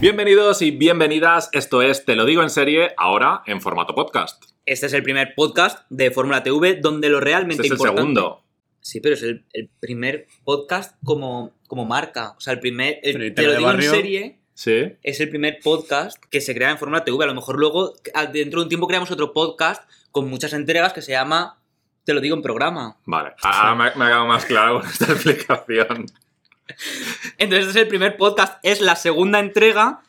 Bienvenidos y bienvenidas, esto es Te lo digo en serie, ahora en formato podcast. Este es el primer podcast de Fórmula TV donde lo realmente Este es el importante... segundo. Sí, pero es el, el primer podcast como, como marca. O sea, el primer... el- Pero ¿y te lo de digo en serie, Sí. es el primer podcast que se crea en Fórmula TV. A lo mejor luego, dentro de un tiempo, creamos otro podcast con muchas entregas que se llama Te lo digo en programa. Vale, ahora me, me ha quedado más claro con esta explicación. Entonces, este es el primer podcast, es la segunda entrega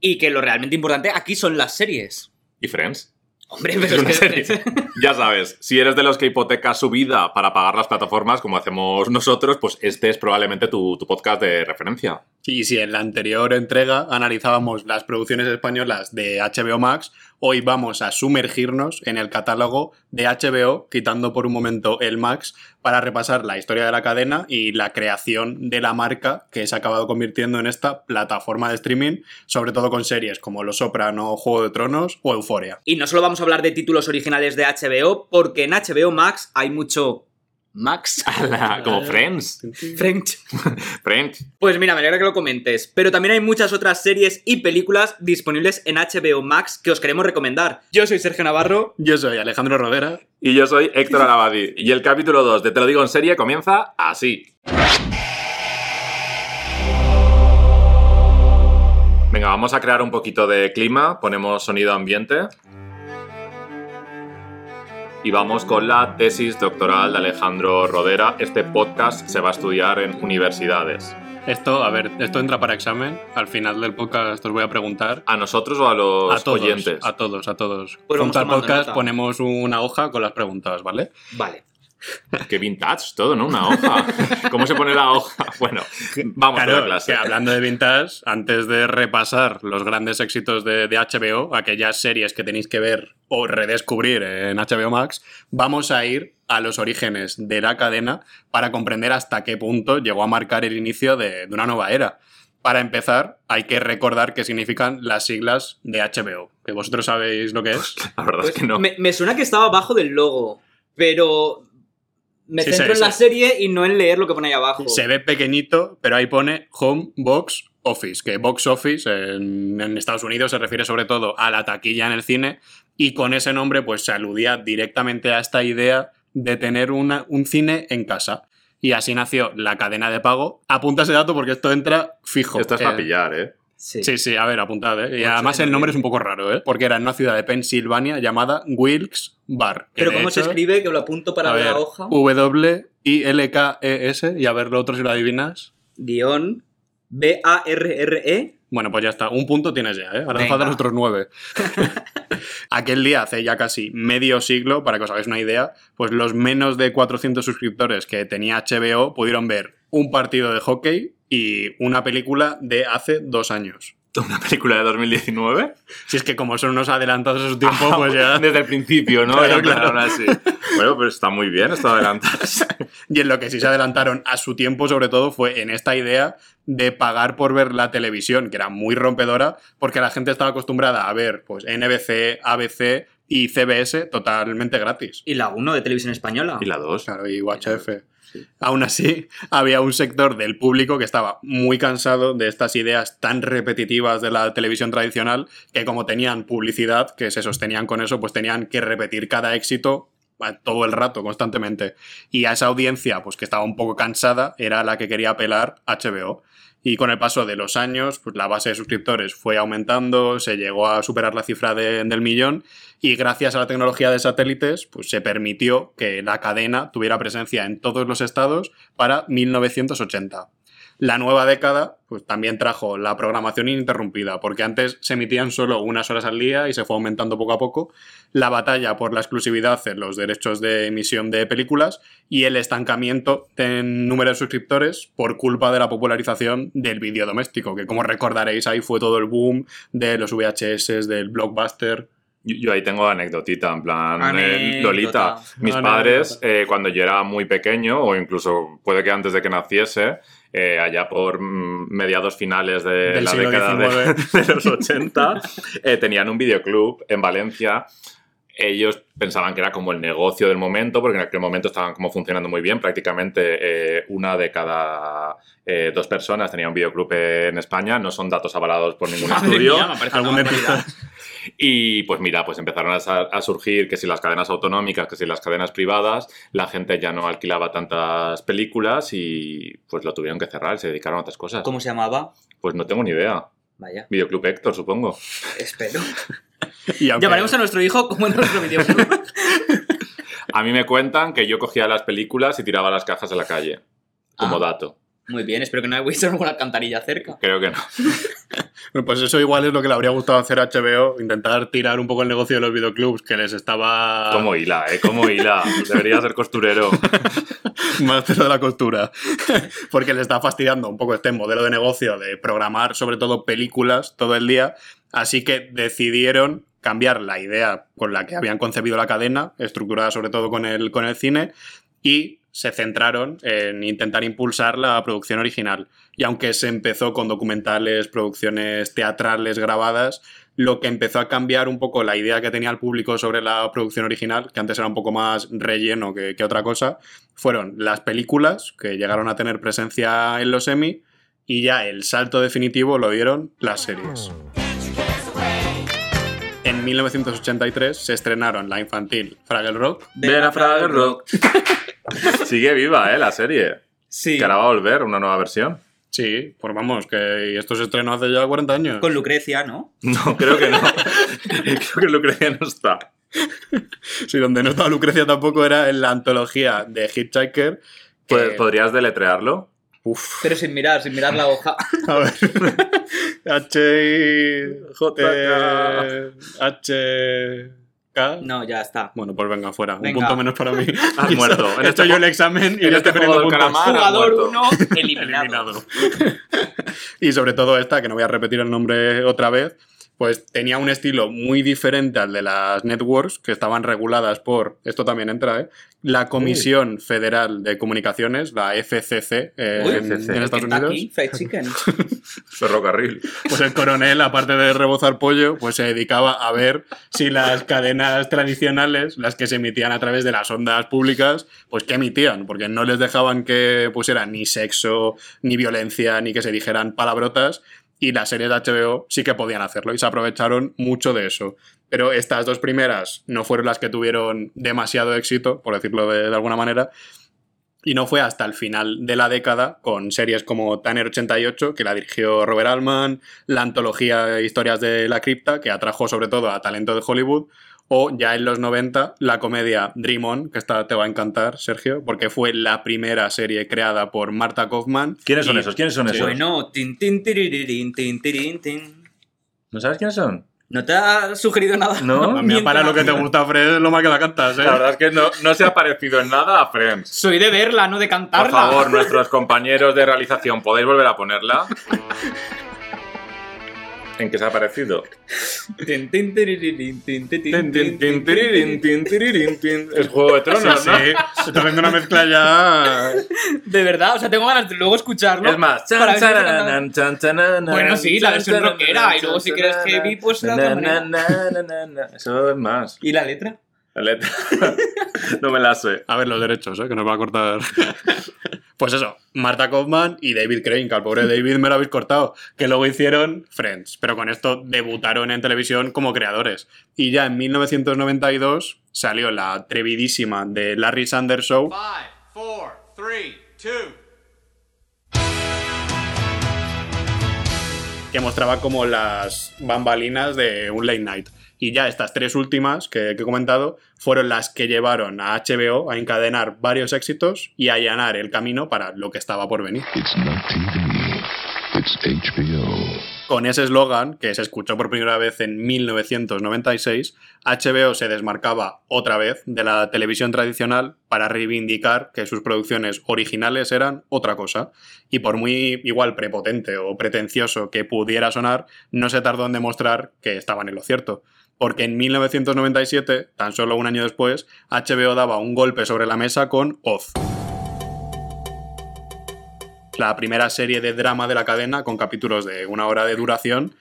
y que lo realmente importante aquí son las series. ¿Y Friends? Hombre, Es pero una es serie. que... Ya sabes, si eres de los que hipoteca su vida para pagar las plataformas como hacemos nosotros, pues este es probablemente tu, tu podcast de referencia. Y si en la anterior entrega analizábamos las producciones españolas de HBO Max, hoy vamos a sumergirnos en el catálogo de HBO, quitando por un momento el Max, para repasar la historia de la cadena y la creación de la marca que se ha acabado convirtiendo en esta plataforma de streaming, sobre todo con series como Los Soprano, Juego de Tronos o Euforia. Y no solo vamos a hablar de títulos originales de HBO, porque en HBO Max hay mucho Max. como Friends. French. Friends. Pues mira, me alegra que lo comentes. Pero también hay muchas otras series y películas disponibles en HBO Max que os queremos recomendar. Yo soy Sergio Navarro. Yo soy Alejandro Rodera. Y yo soy Héctor Alabadi. Y el capítulo 2 de Te lo digo en serie comienza así. Venga, vamos a crear un poquito de clima. Ponemos sonido ambiente. Y vamos con la tesis doctoral de Alejandro Rodera. Este podcast se va a estudiar en universidades. Esto, a ver, esto entra para examen. Al final del podcast os voy a preguntar. ¿A nosotros o a los a todos, oyentes? a todos, a todos. Pues Junto al podcast nota. ponemos una hoja con las preguntas, ¿vale? Vale. Qué vintage todo, ¿no? Una hoja. ¿Cómo se pone la hoja? Bueno, vamos a la clase. que hablando de vintage, antes de repasar los grandes éxitos de, de HBO, aquellas series que tenéis que ver o redescubrir en HBO Max, vamos a ir a los orígenes de la cadena para comprender hasta qué punto llegó a marcar el inicio de, de una nueva era. Para empezar, hay que recordar qué significan las siglas de HBO, que vosotros sabéis lo que es. La verdad es Pues que no. me, me suena que estaba abajo del logo, pero me Sí, centro sí, en la serie y no en leer lo que pone ahí abajo. Se ve pequeñito, pero ahí pone Home Box Office, que Box Office en, en Estados Unidos se refiere sobre todo a la taquilla en el cine y con ese nombre pues se aludía directamente a esta idea de tener una- un cine en casa. Y así nació la cadena de pago. Apunta ese dato porque esto entra fijo. Esto es para Eh, pillar, ¿eh? Sí. Sí, sí, a ver, apuntad, ¿eh? Y Ocho además de el nombre es un poco raro, ¿eh? Porque era en una ciudad de Pensilvania llamada Wilkes Bar. Pero ¿cómo se escribe? Que lo apunto para ver la hoja. W-I-L-K-E-S y a ver lo otro si lo adivinas. Guión B-A-R-R-E. Bueno, pues ya está. Un punto tienes ya, ¿eh? Ahora faltan otros nueve. Aquel día, hace ya casi medio siglo, para que os hagáis una idea, pues los menos de 400 suscriptores que tenía HBO pudieron ver un partido de hockey y una película de hace dos años. ¿Una película de 2019? Si es que como son unos adelantados a su tiempo, pues ya... Desde el principio, ¿no? Claro, claro. así. Bueno, pero está muy bien esto de adelantarse. Y en lo que sí se adelantaron a su tiempo, sobre todo, fue en esta idea de pagar por ver la televisión, que era muy rompedora, porque la gente estaba acostumbrada a ver pues NBC, ABC y CBS totalmente gratis. Y la 1 de televisión española. ¿Y la 2? Claro, y UHF. Aún así, había un sector del público que estaba muy cansado de estas ideas tan repetitivas de la televisión tradicional que como tenían publicidad, que se sostenían con eso, pues tenían que repetir cada éxito todo el rato, constantemente. Y a esa audiencia, pues que estaba un poco cansada, era la que quería apelar HBO. Y con el paso de los años, pues la base de suscriptores fue aumentando, se llegó a superar la cifra de- del millón y gracias a la tecnología de satélites, pues se permitió que la cadena tuviera presencia en todos los estados para 1980. La nueva década pues, también trajo la programación ininterrumpida, porque antes se emitían solo unas horas al día y se fue aumentando poco a poco, la batalla por la exclusividad en los derechos de emisión de películas y el estancamiento en número de suscriptores por culpa de la popularización del vídeo doméstico, que como recordaréis ahí fue todo el boom de los VHS, del blockbuster. Yo, yo ahí tengo anécdotita, en plan, eh, Lolita. Mis Anécdota. padres, eh, cuando yo era muy pequeño, o incluso puede que antes de que naciese, eh, allá por mm, mediados finales de Del la década de, de los 80, eh, tenían un videoclub en Valencia ellos pensaban que era como el negocio del momento, porque en aquel momento estaban como funcionando muy bien. Prácticamente eh, una de cada eh, dos personas tenía un videoclub en España. No son datos avalados por ningún estudio. mía, Y pues mira, pues empezaron a surgir que si las cadenas autonómicas, que si las cadenas privadas, la gente ya no alquilaba tantas películas y pues lo tuvieron que cerrar, se dedicaron a otras cosas. ¿Cómo se llamaba? Pues no tengo ni idea. Vaya, Videoclub Héctor, supongo. espero. Y aunque- Llamaremos a nuestro hijo como en nuestro videoclub. A mí me cuentan que yo cogía las películas y tiraba las cajas a la calle, como Ah. dato. Muy bien, espero que no hayáis alguna alcantarilla cerca. Creo que no. Bueno, Pues eso igual es lo que le habría gustado hacer a HBO, intentar tirar un poco el negocio de los videoclubs, que les estaba Como hila, ¿eh? Como hila. Debería ser costurero. maestro de la costura, porque le está fastidiando un poco este modelo de negocio de programar sobre todo películas todo el día, así que decidieron cambiar la idea con la que habían concebido la cadena, estructurada sobre todo con el, con el cine, y se centraron en intentar impulsar la producción original. Y aunque se empezó con documentales, producciones teatrales grabadas, lo que empezó a cambiar un poco la idea que tenía el público sobre la producción original, que antes era un poco más relleno que, que otra cosa, fueron las películas, que llegaron a tener presencia en los Emmy, y ya el salto definitivo lo dieron las series. En 1983 se estrenaron la infantil Fraggle Rock, Ver a Fraggle Rock. Sigue viva, ¿eh? La serie. Sí. Que ahora va a volver, una nueva versión. Sí, pues vamos, que esto se estrenó hace ya 40 años. Con Lucrecia, ¿no? No, creo que no. creo que Lucrecia no está. Sí, donde no estaba Lucrecia tampoco era en la antología de Hitchhiker. que- Pues, ¿Podrías deletrearlo? Uf, Pero sin mirar, sin mirar la hoja. a ver. H. JK. H. No, ya está. Bueno, pues venga, fuera. Un punto menos para mí. Has muerto. En He este hecho yo el examen y en este estoy poniendo puntos. Jugador muerto. 1 eliminado. Eliminado. y sobre todo esta, que no voy a repetir el nombre otra vez, pues tenía un estilo muy diferente al de las networks, que estaban reguladas por, esto también entra, ¿eh? la Comisión Federal de Comunicaciones, la FCC, eh, Uy, en, FCC. en Estados Unidos. Ferrocarril. Pues el coronel, aparte de rebozar pollo, pues se dedicaba a ver si las cadenas tradicionales, las que se emitían a través de las ondas públicas, pues qué emitían, porque no les dejaban que pusieran ni sexo, ni violencia, ni que se dijeran palabrotas, y las series de HBO sí que podían hacerlo, y se aprovecharon mucho de eso. Pero estas dos primeras no fueron las que tuvieron demasiado éxito, por decirlo de, de alguna manera, y no fue hasta el final de la década, con series como Tanner 88, que la dirigió Robert Altman, la antología Historias de la Cripta, que atrajo sobre todo a talento de Hollywood, o ya en los 90, la comedia Dream On, que esta te va a encantar, Sergio, porque fue la primera serie creada por Marta Kaufman. ¿Quiénes son y- esos? ¿Quiénes son esos? Bueno, tin, tin, tirirín, tin, tirín, tin. ¿No sabes quiénes son? ¿No te ha sugerido nada? No. A mí, para lo que te gusta, Fred, es lo más que la cantas, ¿eh? La verdad es que no, no se ha parecido en nada a Friends. Soy de verla, no de cantarla. Por favor, nuestros compañeros de realización, ¿podéis volver a ponerla? ¿En qué se ha parecido? Tin, tin, tirirín, tin, tin, tin, Tin, tin, tin, tin, tin, tirirín, tin, tirirín, tin. Es Juego de Sí, Tronos, sí. ¿no? Se está haciendo una mezcla ya. De verdad, o sea, tengo ganas de luego escucharlo. Es más, para chan, ver si charanan, chan, chananan, Bueno, sí, la versión rockera, y luego si quieres heavy, pues la otra manera. Eso es más. ¿Y la letra? No me la sé. A ver los derechos, ¿eh? que nos va a cortar. pues eso, Marta Kaufman y David Crane, que al pobre David me lo habéis cortado, que luego hicieron Friends, pero con esto debutaron en televisión como creadores. Y ya en 1992 salió la atrevidísima de Larry Sanders Show, Five, four, three, two. que mostraba como las bambalinas de un late night. Y ya estas tres últimas que, que he comentado fueron las que llevaron a HBO a encadenar varios éxitos y a allanar el camino para lo que estaba por venir. It's not TV. It's HBO. Con ese eslogan, que se escuchó por primera vez en 1996, HBO se desmarcaba otra vez de la televisión tradicional para reivindicar que sus producciones originales eran otra cosa. Y por muy igual prepotente o pretencioso que pudiera sonar, no se tardó en demostrar que estaban en lo cierto. Porque en 1997, tan solo un año después, HBO daba un golpe sobre la mesa con Oz la primera serie de drama de la cadena con capítulos de una hora de duración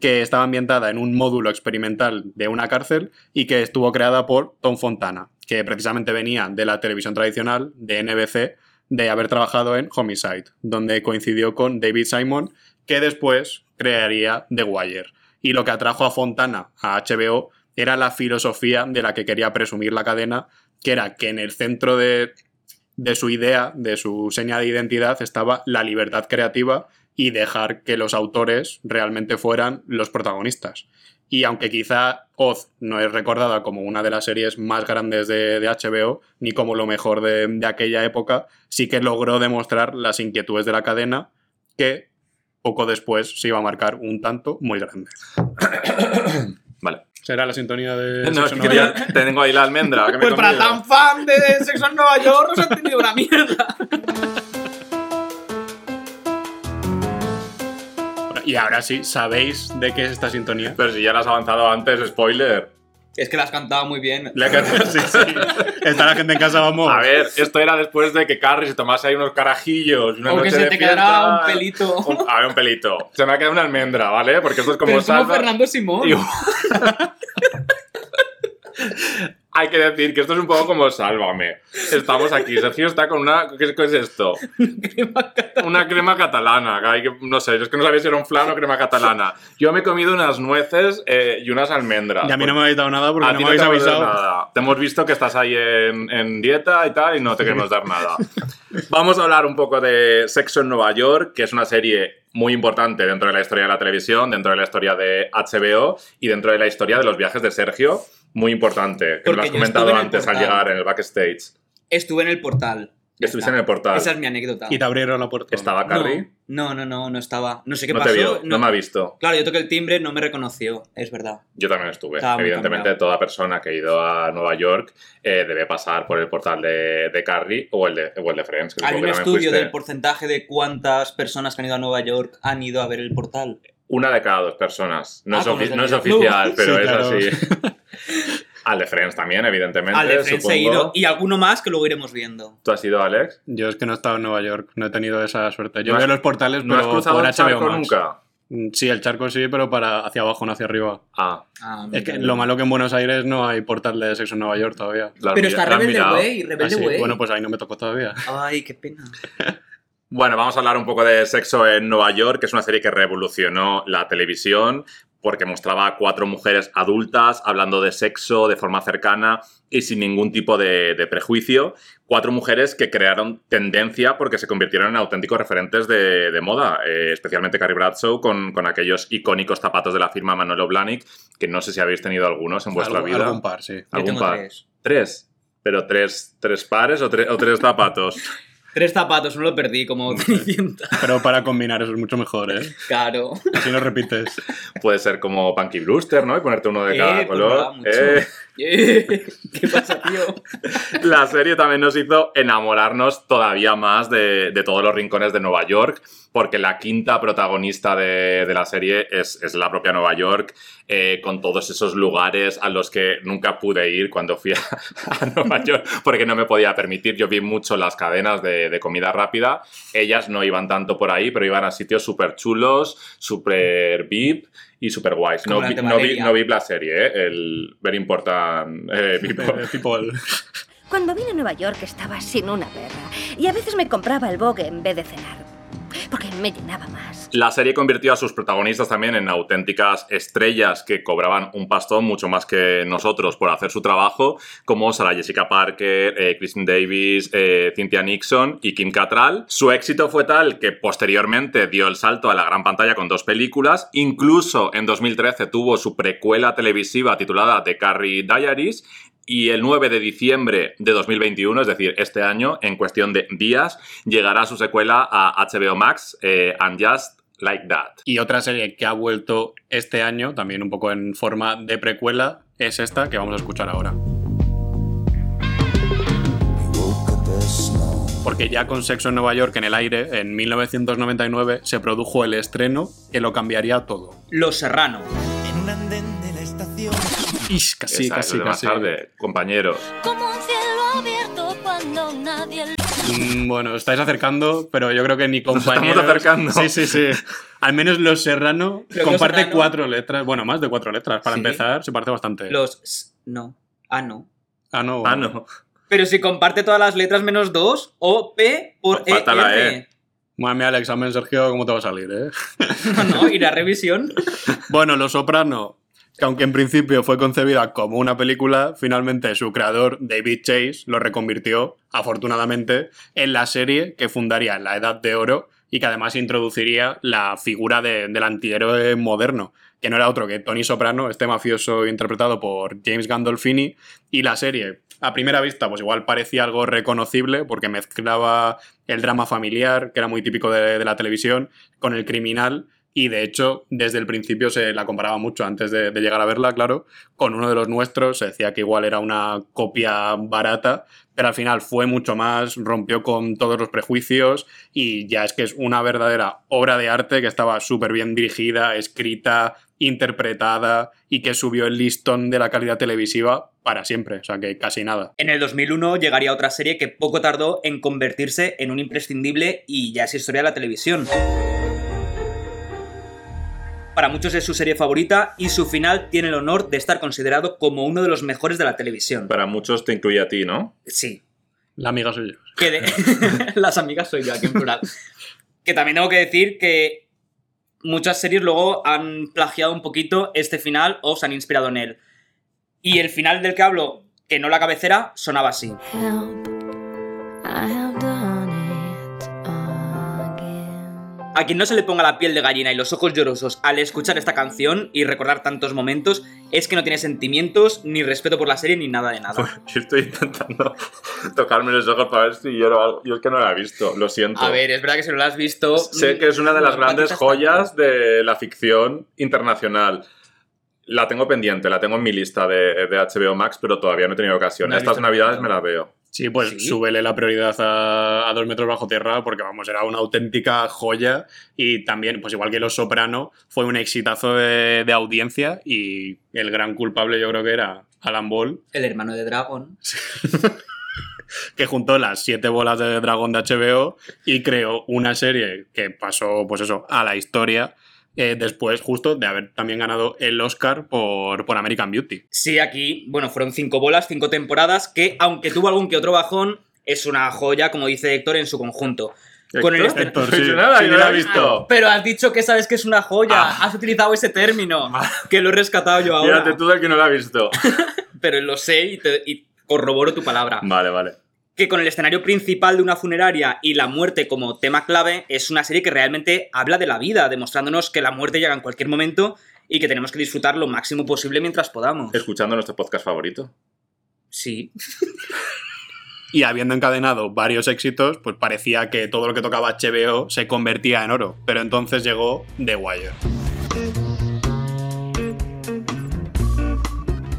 que estaba ambientada en un módulo experimental de una cárcel y que estuvo creada por Tom Fontana, que precisamente venía de la televisión tradicional, de NBC, de haber trabajado en Homicide, donde coincidió con David Simon, que después crearía The Wire. Y lo que atrajo a Fontana a HBO era la filosofía de la que quería presumir la cadena, que era que en el centro de, de su idea, de su seña de identidad, estaba la libertad creativa y dejar que los autores realmente fueran los protagonistas. Y aunque quizá Oz no es recordada como una de las series más grandes de, de HBO, ni como lo mejor de, de aquella época, sí que logró demostrar las inquietudes de la cadena que poco después se iba a marcar un tanto muy grande. Vale. ¿Será la sintonía de No, es Sexo que Nueva York? tengo ahí la almendra. que me he Pues para tan fan de Sexo en Nueva York nos han tenido una mierda. Y ahora sí, ¿sabéis de qué es esta sintonía? Pero si ya la has avanzado antes, spoiler. Es que la has cantado muy bien. La que- sí, sí. Está la gente en casa, vamos. A ver, esto era después de que Carrie se tomase ahí unos carajillos. Una O que se de te fiesta. quedará un pelito. Un- a ver, un pelito. Se me ha quedado una almendra, ¿vale? Porque esto es como Pero es como salsa. Fernando Simón. Y- Hay que decir que esto es un poco como Sálvame. Estamos aquí. Sergio está con una. ¿Qué, qué es esto? Una crema catalana. que hay que- no sé, es que no sabía si era un flan o crema catalana. Yo me he comido unas nueces eh, y unas almendras. Y a mí no me habéis dado nada porque A no me habéis te hemos dado avisado. nada. Te hemos visto que estás ahí en, en dieta y tal y no te queremos dar nada. Vamos a hablar un poco de Sexo en Nueva York, que es una serie muy importante dentro de la historia de la televisión, dentro de la historia de HBO y dentro de la historia de los viajes de Sergio. Muy importante, que Porque lo has comentado antes al llegar en el backstage. Estuve en el portal. Estuviste en el portal. Esa es mi anécdota. Y te abrieron la puerta. ¿Estaba Carrie? No, no, no, no estaba. No sé qué No pasó. te vio, no me ha visto. Claro, yo toqué el timbre, no me reconoció, es verdad. Yo también estuve. Estaba Evidentemente, toda persona que ha ido a Nueva York eh, debe pasar por el portal de, de Carrie o el de, o el de Friends. que Hay un estudio fuiste. del porcentaje de cuántas personas que han ido a Nueva York han ido a ver el portal. Una de cada dos personas. No, Ah, es, ofi- no oficial, pero Sí, es claro. así. Al de Friends también, evidentemente. Al de Friends supongo. he ido y alguno más que luego iremos viendo. ¿Tú has ido, Alex? Yo es que no he estado en Nueva York, no he tenido esa suerte. Yo ¿No veo has- los portales, ¿No has pero cruzado por el charco HBO Max. nunca? Mm, Sí, el charco sí, pero para hacia abajo, no hacia arriba. Ah, Ah, Es que mira. lo malo que en Buenos Aires no hay portal de sexo en Nueva York todavía. Pero está Rebelde. Way, Rebelde Ah, sí, Way. Bueno, pues ahí no me tocó todavía. Ay, qué pena. Bueno, vamos a hablar un poco de Sexo en Nueva York, que es una serie que revolucionó la televisión porque mostraba a cuatro mujeres adultas hablando de sexo de forma cercana y sin ningún tipo de, de prejuicio. Cuatro mujeres que crearon tendencia porque se convirtieron en auténticos referentes de, de moda, eh, especialmente Carrie Bradshaw con, con aquellos icónicos zapatos de la firma Manolo Blahnik, que no sé si habéis tenido algunos en vuestra Algo- vida. Algún par, sí. Yo ¿Algún tengo par? tres. Tres. Pero tres, tres pares o, tre- o tres zapatos. Tres zapatos, no lo perdí como Cenicienta. Pero para combinar eso es mucho mejor, ¿eh? Claro. Así no repites. Puede ser como Punky Brewster, ¿no? Y ponerte uno de cada Eh, pues color. mucho. Eh. ¿Qué pasa, tío? La serie también nos hizo enamorarnos todavía más de, todos los rincones de Nueva York, porque la quinta protagonista de, la serie es, es la propia Nueva York, eh, con todos esos lugares a los que nunca pude ir cuando fui a, Nueva York, porque no me podía permitir. Yo vi mucho las cadenas de, de comida rápida, ellas no iban tanto por ahí, pero iban a sitios súper chulos, súper VIP. Y super guays. No, vi, no, vi, no vi la serie, ¿eh? el Very Important eh, People. People. Cuando vine a Nueva York estaba sin una perra y a veces me compraba el Vogue en vez de cenar, porque me llenaba más. La serie convirtió a sus protagonistas también en auténticas estrellas que cobraban un pastón mucho más que nosotros por hacer su trabajo, como Sarah Jessica Parker, eh, Christine Davis, eh, Cynthia Nixon y Kim Cattrall. Su éxito fue tal que posteriormente dio el salto a la gran pantalla con dos películas, incluso en 2013 tuvo su precuela televisiva titulada The Carrie Diaries y el 9 de diciembre de 2021, es decir, este año, en cuestión de días, llegará su secuela a HBO Max, eh, And Just Like That. Y otra serie que ha vuelto este año, también un poco en forma de precuela, es esta que vamos a escuchar ahora. Porque ya con Sexo en Nueva York en el aire, en 1999 se produjo el estreno que lo cambiaría todo. Los Serrano. En un andén de la estación. Ish, casi, casi, de más casi. tarde, compañeros. Como un cielo abierto cuando nadie lo Mm, Bueno, estáis acercando, pero yo creo que ni Nos estamos acercando. Sí, sí, sí. Al menos Los Serrano comparte Serrano- cuatro letras. Bueno, más de cuatro letras. Para Sí. empezar, se parece bastante. Los... s- No. Ah, no. Ah, no. Ah, no. Pero si comparte todas las letras menos dos, O, P por E, Falta la. E. Madre mía, el examen, Sergio, ¿cómo te va a salir, eh? No, no, ir a revisión. Bueno, Los Soprano, que aunque en principio fue concebida como una película, finalmente su creador, David Chase, lo reconvirtió, afortunadamente, en la serie que fundaría la Edad de Oro y que además introduciría la figura de- del antihéroe moderno, que no era otro que Tony Soprano, este mafioso interpretado por James Gandolfini, y la serie, a primera vista, pues igual parecía algo reconocible porque mezclaba el drama familiar, que era muy típico de, de la televisión, con el criminal, y de hecho, desde el principio se la comparaba mucho, antes de, llegar a verla, claro, con uno de los nuestros, se decía que igual era una copia barata, pero al final fue mucho más, rompió con todos los prejuicios y ya es que es una verdadera obra de arte que estaba súper bien dirigida, escrita, interpretada y que subió el listón de la calidad televisiva para siempre, o sea que casi nada. En el 2001 llegaría otra serie que poco tardó en convertirse en un imprescindible y ya es historia de la televisión. Para muchos es su serie favorita y su final tiene el honor de estar considerado como uno de los mejores de la televisión. Para muchos te incluye a ti, ¿no? Sí, La amiga soy yo. que de- las amigas soy yo aquí en plural. Que también tengo que decir que muchas series luego han plagiado un poquito este final o se han inspirado en él. Y el final del que hablo, que no la cabecera, sonaba así. Help, I have done A quien no se le ponga la piel de gallina y los ojos llorosos al escuchar esta canción y recordar tantos momentos, es que no tiene sentimientos, ni respeto por la serie, ni nada de nada. Yo estoy intentando tocarme los ojos para ver si lloro algo. Yo es que no la he visto, lo siento. A ver, es verdad que si no lo has visto... Sé que es una de las mm, grandes patitas joyas de la ficción internacional. La tengo pendiente, la tengo en mi lista de, de HBO Max, pero todavía no he tenido ocasión. No Estas navidades me la veo. Sí, pues ¿Sí? súbele la prioridad a, a dos metros bajo tierra porque, vamos, era una auténtica joya y también, pues igual que Los Soprano, fue un exitazo de, de audiencia y el gran culpable yo creo que era Alan Ball, El hermano de Dragon. que juntó las siete bolas de dragón de HBO y creó una serie que pasó, pues eso, a la historia eh, después justo de haber también ganado el Oscar por, por American Beauty. Sí, aquí, bueno, fueron cinco bolas, cinco temporadas, que aunque tuvo algún que otro bajón, es una joya, como dice Héctor, en su conjunto. Con el Héctor, este- sí. dicho nada, Sí, yo la he visto. Pero has dicho que sabes que es una joya. Ah. Has utilizado ese término. Que lo he rescatado yo ahora. Fíjate tú del que no la he visto. Pero lo sé y, te- y corroboro tu palabra. vale, vale. Que con el escenario principal de una funeraria y la muerte como tema clave, es una serie que realmente habla de la vida, demostrándonos que la muerte llega en cualquier momento y que tenemos que disfrutar lo máximo posible mientras podamos. Escuchando nuestro podcast favorito. Sí. Y habiendo encadenado varios éxitos, pues parecía que todo lo que tocaba HBO se convertía en oro. Pero entonces llegó The Wire.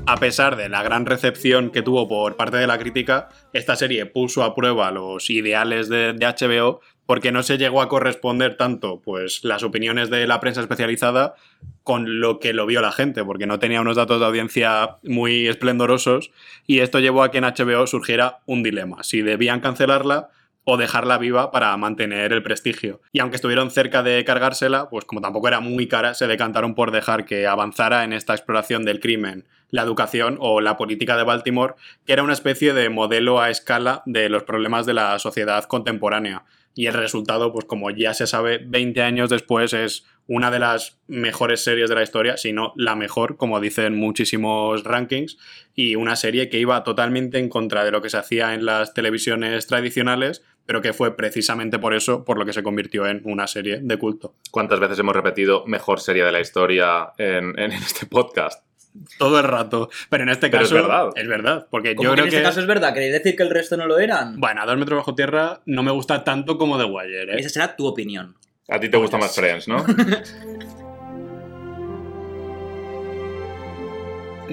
A pesar de la gran recepción que tuvo por parte de la crítica, esta serie puso a prueba los ideales de, HBO porque no se llegó a corresponder tanto pues, las opiniones de la prensa especializada con lo que lo vio la gente, porque no tenía unos datos de audiencia muy esplendorosos y esto llevó a que en HBO surgiera un dilema, si debían cancelarla o dejarla viva para mantener el prestigio. Y aunque estuvieron cerca de cargársela, pues como tampoco era muy cara, se decantaron por dejar que avanzara en esta exploración del crimen, la educación o la política de Baltimore, que era una especie de modelo a escala de los problemas de la sociedad contemporánea. Y el resultado, pues como ya se sabe, 20 años después es una de las mejores series de la historia, si no la mejor, como dicen muchísimos rankings, y una serie que iba totalmente en contra de lo que se hacía en las televisiones tradicionales, pero que fue precisamente por eso por lo que se convirtió en una serie de culto. ¿Cuántas veces hemos repetido mejor serie de la historia en, en este podcast? Todo el rato. Pero en este Pero es caso verdad. es verdad, porque yo que creo en este que caso es verdad, ¿queréis decir que el resto no lo eran? bueno, a dos metros bajo tierra no me gusta tanto como The Wire, ¿eh? Esa será tu opinión. A ti te gusta más Friends, ¿no?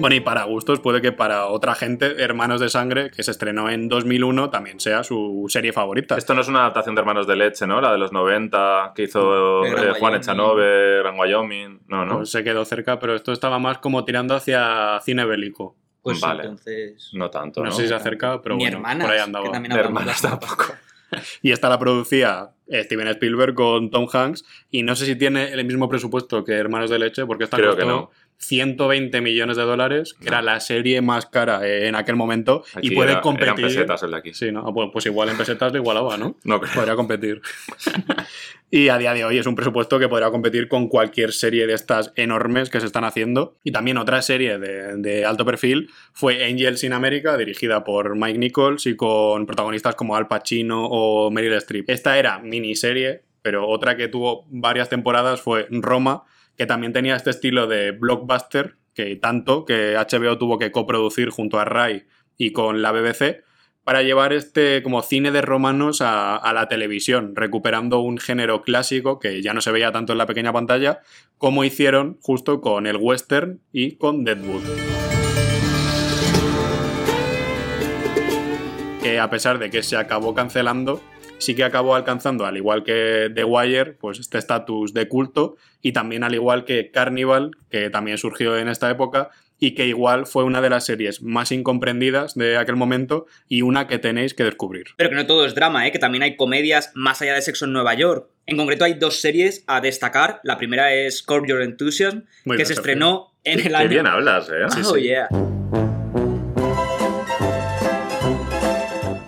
Bueno, y para gustos puede que para otra gente, Hermanos de Sangre, que se estrenó en 2001, también sea su serie favorita. Esto no es una adaptación de Hermanos de Leche, ¿no? La de los 90 que hizo eh, Juan. Echanove, Gran Wyoming. No, no. Pues se quedó cerca, pero esto estaba más como tirando hacia cine bélico. Pues Vale. entonces... No tanto, No, ¿no? sé si se acerca, pero Ni bueno, hermanas, por ahí que andaba. también hermanas tampoco. Y esta la producía eh, Steven Spielberg con Tom Hanks. Y no sé si tiene el mismo presupuesto que Hermanos de Leche, porque esta Creo que costó no. 120 millones de dólares, que era la serie más cara eh, en aquel momento. Aquí y puede era- competir. Eran pesetas el de aquí. Sí, ¿no? Pues, pues igual en pesetas le igualaba, ¿no? No creo. Podría competir. y a día de hoy es un presupuesto que podrá competir con cualquier serie de estas enormes que se están haciendo. Y también otra serie de, de alto perfil fue Angels in America, dirigida por Mike Nichols y con protagonistas como Al Pacino o Meryl Streep. Esta era miniserie, pero otra que tuvo varias temporadas fue Roma, que también tenía este estilo de blockbuster, que tanto que HBO tuvo que coproducir junto a Rai y con la BBC para llevar este como cine de romanos a, a la televisión, recuperando un género clásico que ya no se veía tanto en la pequeña pantalla, como hicieron justo con el western y con Deadwood. Que a pesar de que se acabó cancelando, sí que acabó alcanzando, al igual que The Wire, pues este estatus de culto, y también al igual que Carnival, que también surgió en esta época, y que igual fue una de las series más incomprendidas de aquel momento y una que tenéis que descubrir. Pero que no todo es drama, ¿eh? que también hay comedias más allá de Sexo en Nueva York. En concreto hay dos series a destacar. La primera es Curb Your Enthusiasm, Muy que bien, se estrenó en Qué el año... bien hablas, ¿eh? oh, yeah.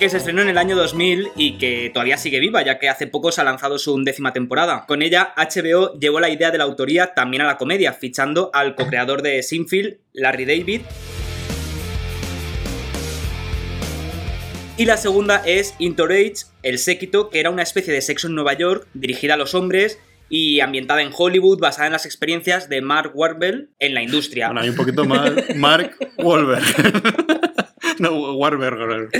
Que se estrenó en el año 2000 y que todavía sigue viva, ya que hace poco se ha lanzado su undécima temporada. Con ella, HBO llevó la idea de la autoría también a la comedia, fichando al co-creador de Sinfield, Larry David. Y la segunda es Into Rage, El Séquito, que era una especie de sexo en Nueva York, dirigida a los hombres y ambientada en Hollywood, basada en las experiencias de Mark Wahlberg en la industria. Bueno, hay un poquito más. Mark Wahlberg. no, Wahlberg.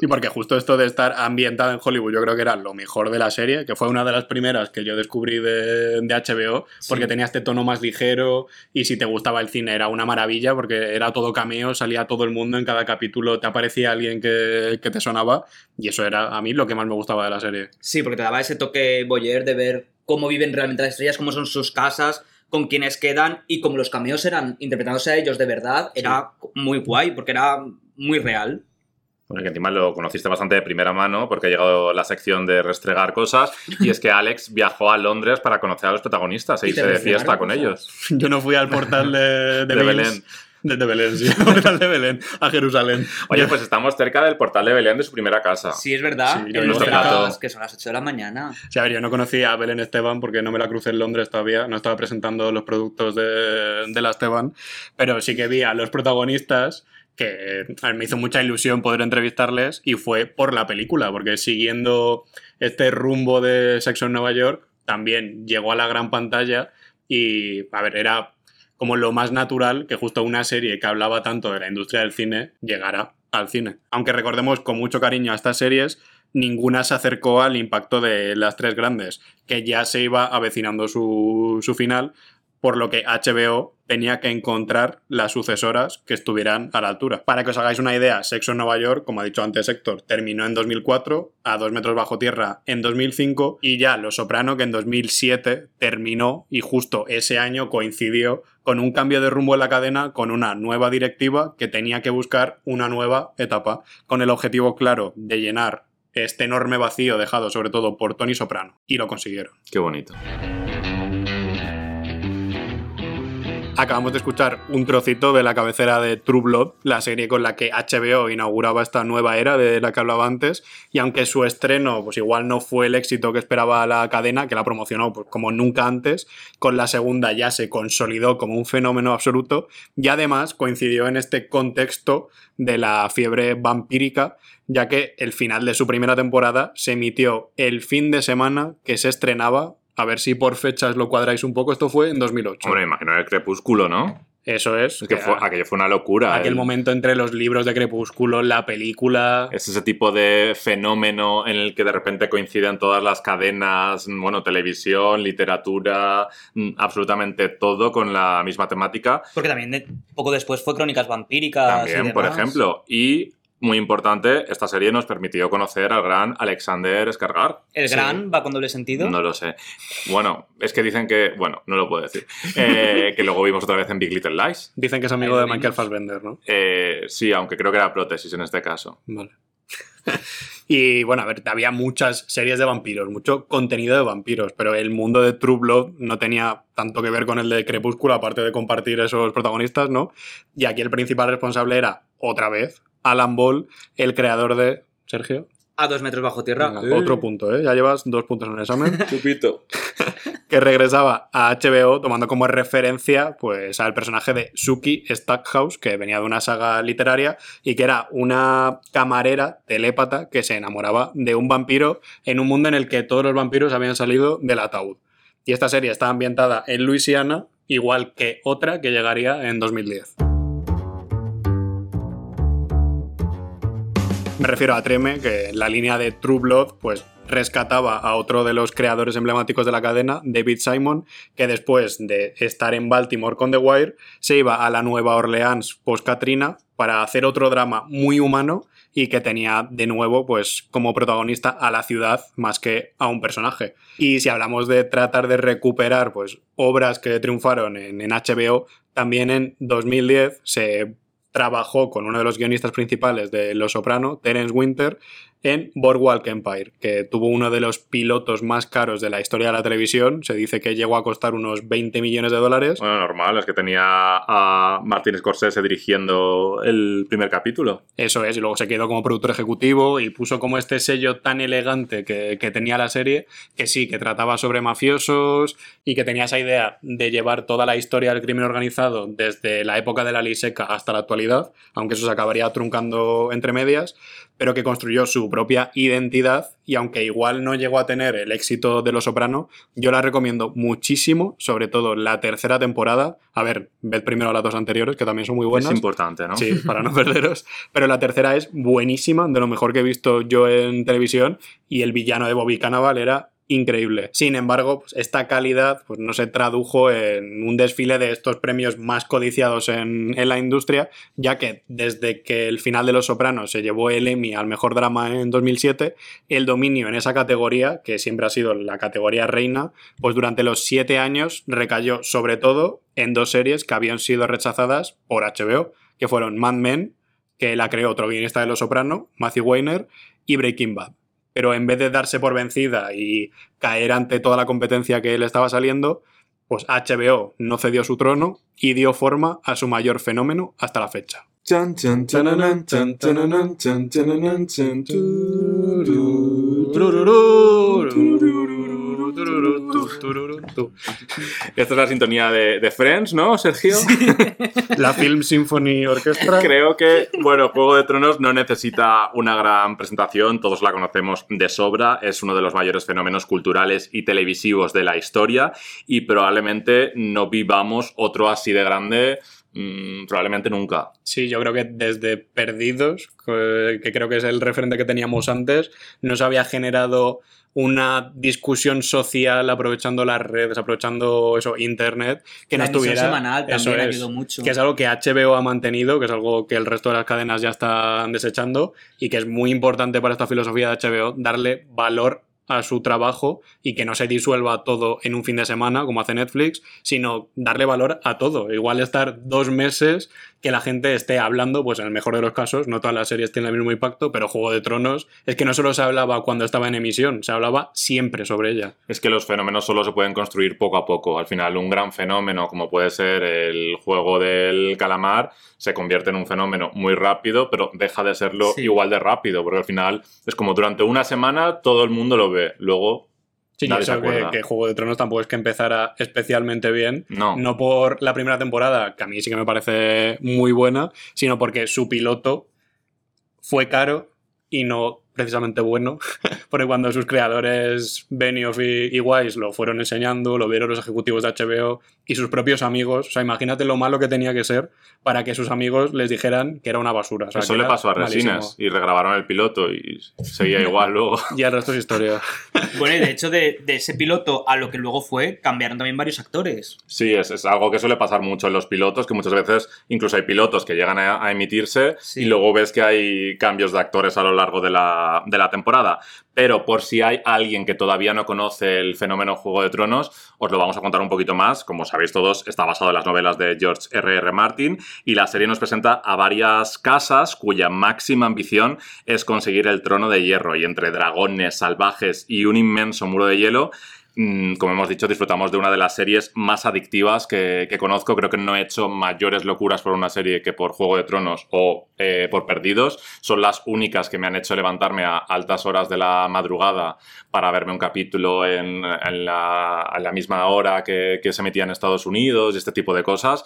Sí, porque justo esto de estar ambientado en Hollywood, yo creo que era lo mejor de la serie, que fue una de las primeras que yo descubrí de, de HBO, porque Sí. tenía este tono más ligero y si te gustaba el cine era una maravilla, porque era todo cameo, salía todo el mundo en cada capítulo, te aparecía alguien que, que te sonaba, y eso era a mí lo que más me gustaba de la serie. Sí, porque te daba ese toque boyer de ver cómo viven realmente las estrellas, cómo son sus casas, con quienes quedan y como los cameos eran interpretándose a ellos de verdad, era muy guay porque era muy real. Bueno, que encima lo conociste bastante de primera mano porque ha llegado la sección de restregar cosas y es que Alex viajó a Londres para conocer a los protagonistas e Y irse de fiesta con cosas. ellos. Yo no fui al portal de, de, De Bills. Belén. De, de Belén, sí, al portal de Belén, a Jerusalén. Oye, pues estamos cerca del portal de Belén de su primera casa. Sí, es verdad. Sí, en casas, que son las 8 de la mañana. Sí, a ver, yo no conocí a Belén Esteban porque no me la crucé en Londres todavía, no estaba presentando los productos de, de la Esteban, pero sí que vi a los protagonistas que a ver, me hizo mucha ilusión poder entrevistarles y fue por la película, porque siguiendo este rumbo de Sexo en Nueva York, también llegó a la gran pantalla y, a ver, era como lo más natural que justo una serie que hablaba tanto de la industria del cine llegara al cine. Aunque recordemos con mucho cariño a estas series, ninguna se acercó al impacto de las tres grandes, que ya se iba avecinando su, su final, por lo que HBO tenía que encontrar las sucesoras que estuvieran a la altura. Para que os hagáis una idea, Sexo en Nueva York, como ha dicho antes Héctor, terminó en 2004, a dos metros bajo tierra en 2005 y ya Los Soprano, que en 2007 terminó y justo ese año coincidió con un cambio de rumbo en la cadena, con una nueva directiva que tenía que buscar una nueva etapa, con el objetivo claro de llenar este enorme vacío dejado sobre todo por Tony Soprano. Y lo consiguieron. Qué bonito. Acabamos de escuchar un trocito de la cabecera de True Blood, la serie con la que HBO inauguraba esta nueva era de la que hablaba antes, y aunque su estreno pues igual no fue el éxito que esperaba la cadena, que la promocionó pues, como nunca antes, con la segunda ya se consolidó como un fenómeno absoluto y además coincidió en este contexto de la fiebre vampírica, ya que el final de su primera temporada se emitió el fin de semana que se estrenaba a ver si por fechas lo cuadráis un poco. Esto fue en 2008. Hombre, imagino el crepúsculo, ¿no? Eso es. Es que fue, aquello fue una locura. aquel el- momento entre los libros de Crepúsculo, la película. Es ese tipo de fenómeno en el que de repente coinciden todas las cadenas, bueno, televisión, literatura, mm, absolutamente todo con la misma temática. Porque también de- poco después fue Crónicas Vampíricas. y También, por ejemplo. Y, muy importante, esta serie nos permitió conocer al gran Alexander Skarsgård. ¿El Sí. gran va con doble sentido? No lo sé. Bueno, es que dicen que, bueno, no lo puedo decir. Eh, que luego vimos otra vez en Big Little Lies. Dicen que es amigo de Michael. Fassbender, ¿no? Eh, sí, aunque creo que era prótesis en este caso. Vale. Y bueno, a ver, había muchas series de vampiros, mucho contenido de vampiros, pero el mundo de True Blood no tenía tanto que ver con el de Crepúsculo, aparte de compartir esos protagonistas, ¿no? Y aquí el principal responsable era, otra vez, Alan Ball, el creador de... Sergio. A dos metros bajo tierra. Venga, otro punto, ¿eh? Ya llevas dos puntos en el examen. Chupito. que regresaba a HBO tomando como referencia pues al personaje de Suki Stackhouse, que venía de una saga literaria y que era una camarera telépata que se enamoraba de un vampiro en un mundo en el que todos los vampiros habían salido del ataúd. Y esta serie está ambientada en Luisiana, igual que otra que llegaría en 2010. Me refiero a Treme, que en la línea de True Blood, pues rescataba a otro de los creadores emblemáticos de la cadena, David Simon, que después de estar en Baltimore con The Wire, se iba a la Nueva Orleans post-Katrina para hacer otro drama muy humano y que tenía de nuevo pues como protagonista a la ciudad más que a un personaje. Y si hablamos de tratar de recuperar pues obras que triunfaron en, en HBO, también en 2010 se trabajó con uno de los guionistas principales de Los Soprano, Terence Winter, en Boardwalk Empire, que tuvo uno de los pilotos más caros de la historia de la televisión. Se dice que llegó a costar unos 20 millones de dólares. Bueno, normal, es que tenía a Martin Scorsese dirigiendo el primer capítulo. Eso es, y luego se quedó como productor ejecutivo y puso como este sello tan elegante que, que tenía la serie, que sí, que trataba sobre mafiosos y que tenía esa idea de llevar toda la historia del crimen organizado desde la época de la ley seca hasta la actualidad, aunque eso se acabaría truncando entre medias, pero que construyó su propia identidad y aunque igual no llegó a tener el éxito de Los Soprano, yo la recomiendo muchísimo, sobre todo la tercera temporada. A ver, ved primero las dos anteriores, que también son muy buenas. Es importante, ¿no? Sí, para no perderos. Pero la tercera es buenísima, de lo mejor que he visto yo en televisión, y el villano de Bobby Cannavale era increíble. Sin embargo, pues, esta calidad pues, no se tradujo en un desfile de estos premios más codiciados en, la industria, ya que desde que el final de Los Sopranos se llevó el Emmy al mejor drama en 2007, el dominio en esa categoría, que siempre ha sido la categoría reina, pues durante los siete años recayó sobre todo en dos series que habían sido rechazadas por HBO, que fueron Mad Men, que la creó otro guionista de Los Sopranos, Matthew Weiner, y Breaking Bad pero en vez de darse por vencida y caer ante toda la competencia que le estaba saliendo, pues HBO no cedió su trono y dio forma a su mayor fenómeno hasta la fecha. Esta es la sintonía de, de Friends, ¿no, Sergio? La Film Symphony Orchestra. Creo que, bueno, Juego de Tronos no necesita una gran presentación, todos la conocemos de sobra, es uno de los mayores fenómenos culturales y televisivos de la historia y probablemente no vivamos otro así de grande Mm, probablemente nunca. Sí, yo creo que desde Perdidos, que creo que es el referente que teníamos antes, no se había generado una discusión social aprovechando las redes, aprovechando eso, internet, que La no estuviera. semanal eso también es, ayudó mucho. Que es algo que HBO ha mantenido, que es algo que el resto de las cadenas ya están desechando y que es muy importante para esta filosofía de HBO darle valor a su trabajo y que no se disuelva todo en un fin de semana como hace Netflix, sino darle valor a todo. Igual estar dos meses que la gente esté hablando, pues en el mejor de los casos, no todas las series tienen el mismo impacto, pero Juego de Tronos es que no solo se hablaba cuando estaba en emisión, se hablaba siempre sobre ella. Es que los fenómenos solo se pueden construir poco a poco. Al final, un gran fenómeno como puede ser el juego del calamar se convierte en un fenómeno muy rápido, pero deja de serlo Sí. igual de rápido, porque al final es como durante una semana todo el mundo lo ve, luego Sí, y nadie se eso que, Juego de Tronos tampoco es que empezara especialmente bien. No. No por la primera temporada, que a mí sí que me parece muy buena, sino porque su piloto fue caro y no precisamente bueno, porque cuando sus creadores Benioff y, y Weiss lo fueron enseñando, lo vieron los ejecutivos de HBO y sus propios amigos, o sea, imagínate lo malo que tenía que ser para que sus amigos les dijeran que era una basura. o sea, Eso le pasó a malísimo. Resines y regrabaron el piloto y seguía igual luego. Y el resto es historia. Bueno, y de hecho, de, de ese piloto a lo que luego fue, cambiaron también varios actores. Sí, es, es algo que suele pasar mucho en los pilotos, que muchas veces incluso hay pilotos que llegan a, a emitirse Sí. y luego ves que hay cambios de actores a lo largo de la, de la temporada. Pero por si hay alguien que todavía no conoce el fenómeno Juego de Tronos, os lo vamos a contar un poquito más. Como sabéis todos, está basado en las novelas de George R.R. R. Martin y la serie nos presenta a varias casas cuya máxima ambición es conseguir el trono de hierro y entre dragones salvajes y un inmenso muro de hielo como hemos dicho, disfrutamos de una de las series más adictivas que, conozco. Creo que no he hecho mayores locuras por una serie que por Juego de Tronos o eh, por Perdidos. Son las únicas que me han hecho levantarme a altas horas de la madrugada para verme un capítulo en, la, misma hora que, que se emitía en Estados Unidos y este tipo de cosas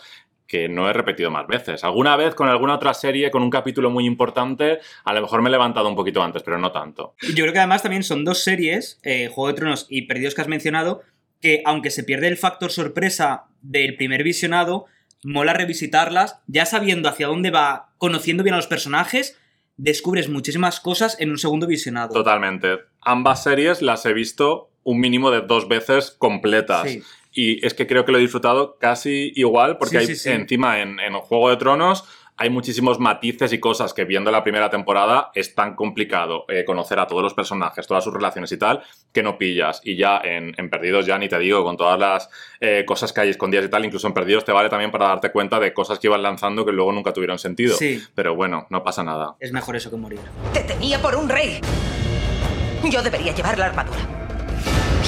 que no he repetido más veces. Alguna vez con alguna otra serie, con un capítulo muy importante, a lo mejor me he levantado un poquito antes, pero no tanto. Yo creo que además también son dos series, eh, Juego de Tronos y Perdidos que has mencionado, que aunque se pierde el factor sorpresa del primer visionado, mola revisitarlas, ya sabiendo hacia dónde va, conociendo bien a los personajes, descubres muchísimas cosas en un segundo visionado. Totalmente. Ambas series las he visto un mínimo de dos veces completas. Sí. Y es que creo que lo he disfrutado casi igual, porque Sí, hay sí, encima en, en Juego de Tronos hay muchísimos matices y cosas que viendo la primera temporada es tan complicado eh, conocer a todos los personajes, todas sus relaciones y tal, que no pillas. Y ya en, en Perdidos, ya ni te digo, con todas las eh, cosas que hay escondidas y tal, incluso en Perdidos te vale también para darte cuenta de cosas que iban lanzando que luego nunca tuvieron sentido. Sí. Pero bueno, no pasa nada. Es mejor eso que morir. Te tenía por un rey. Yo debería llevar la armadura.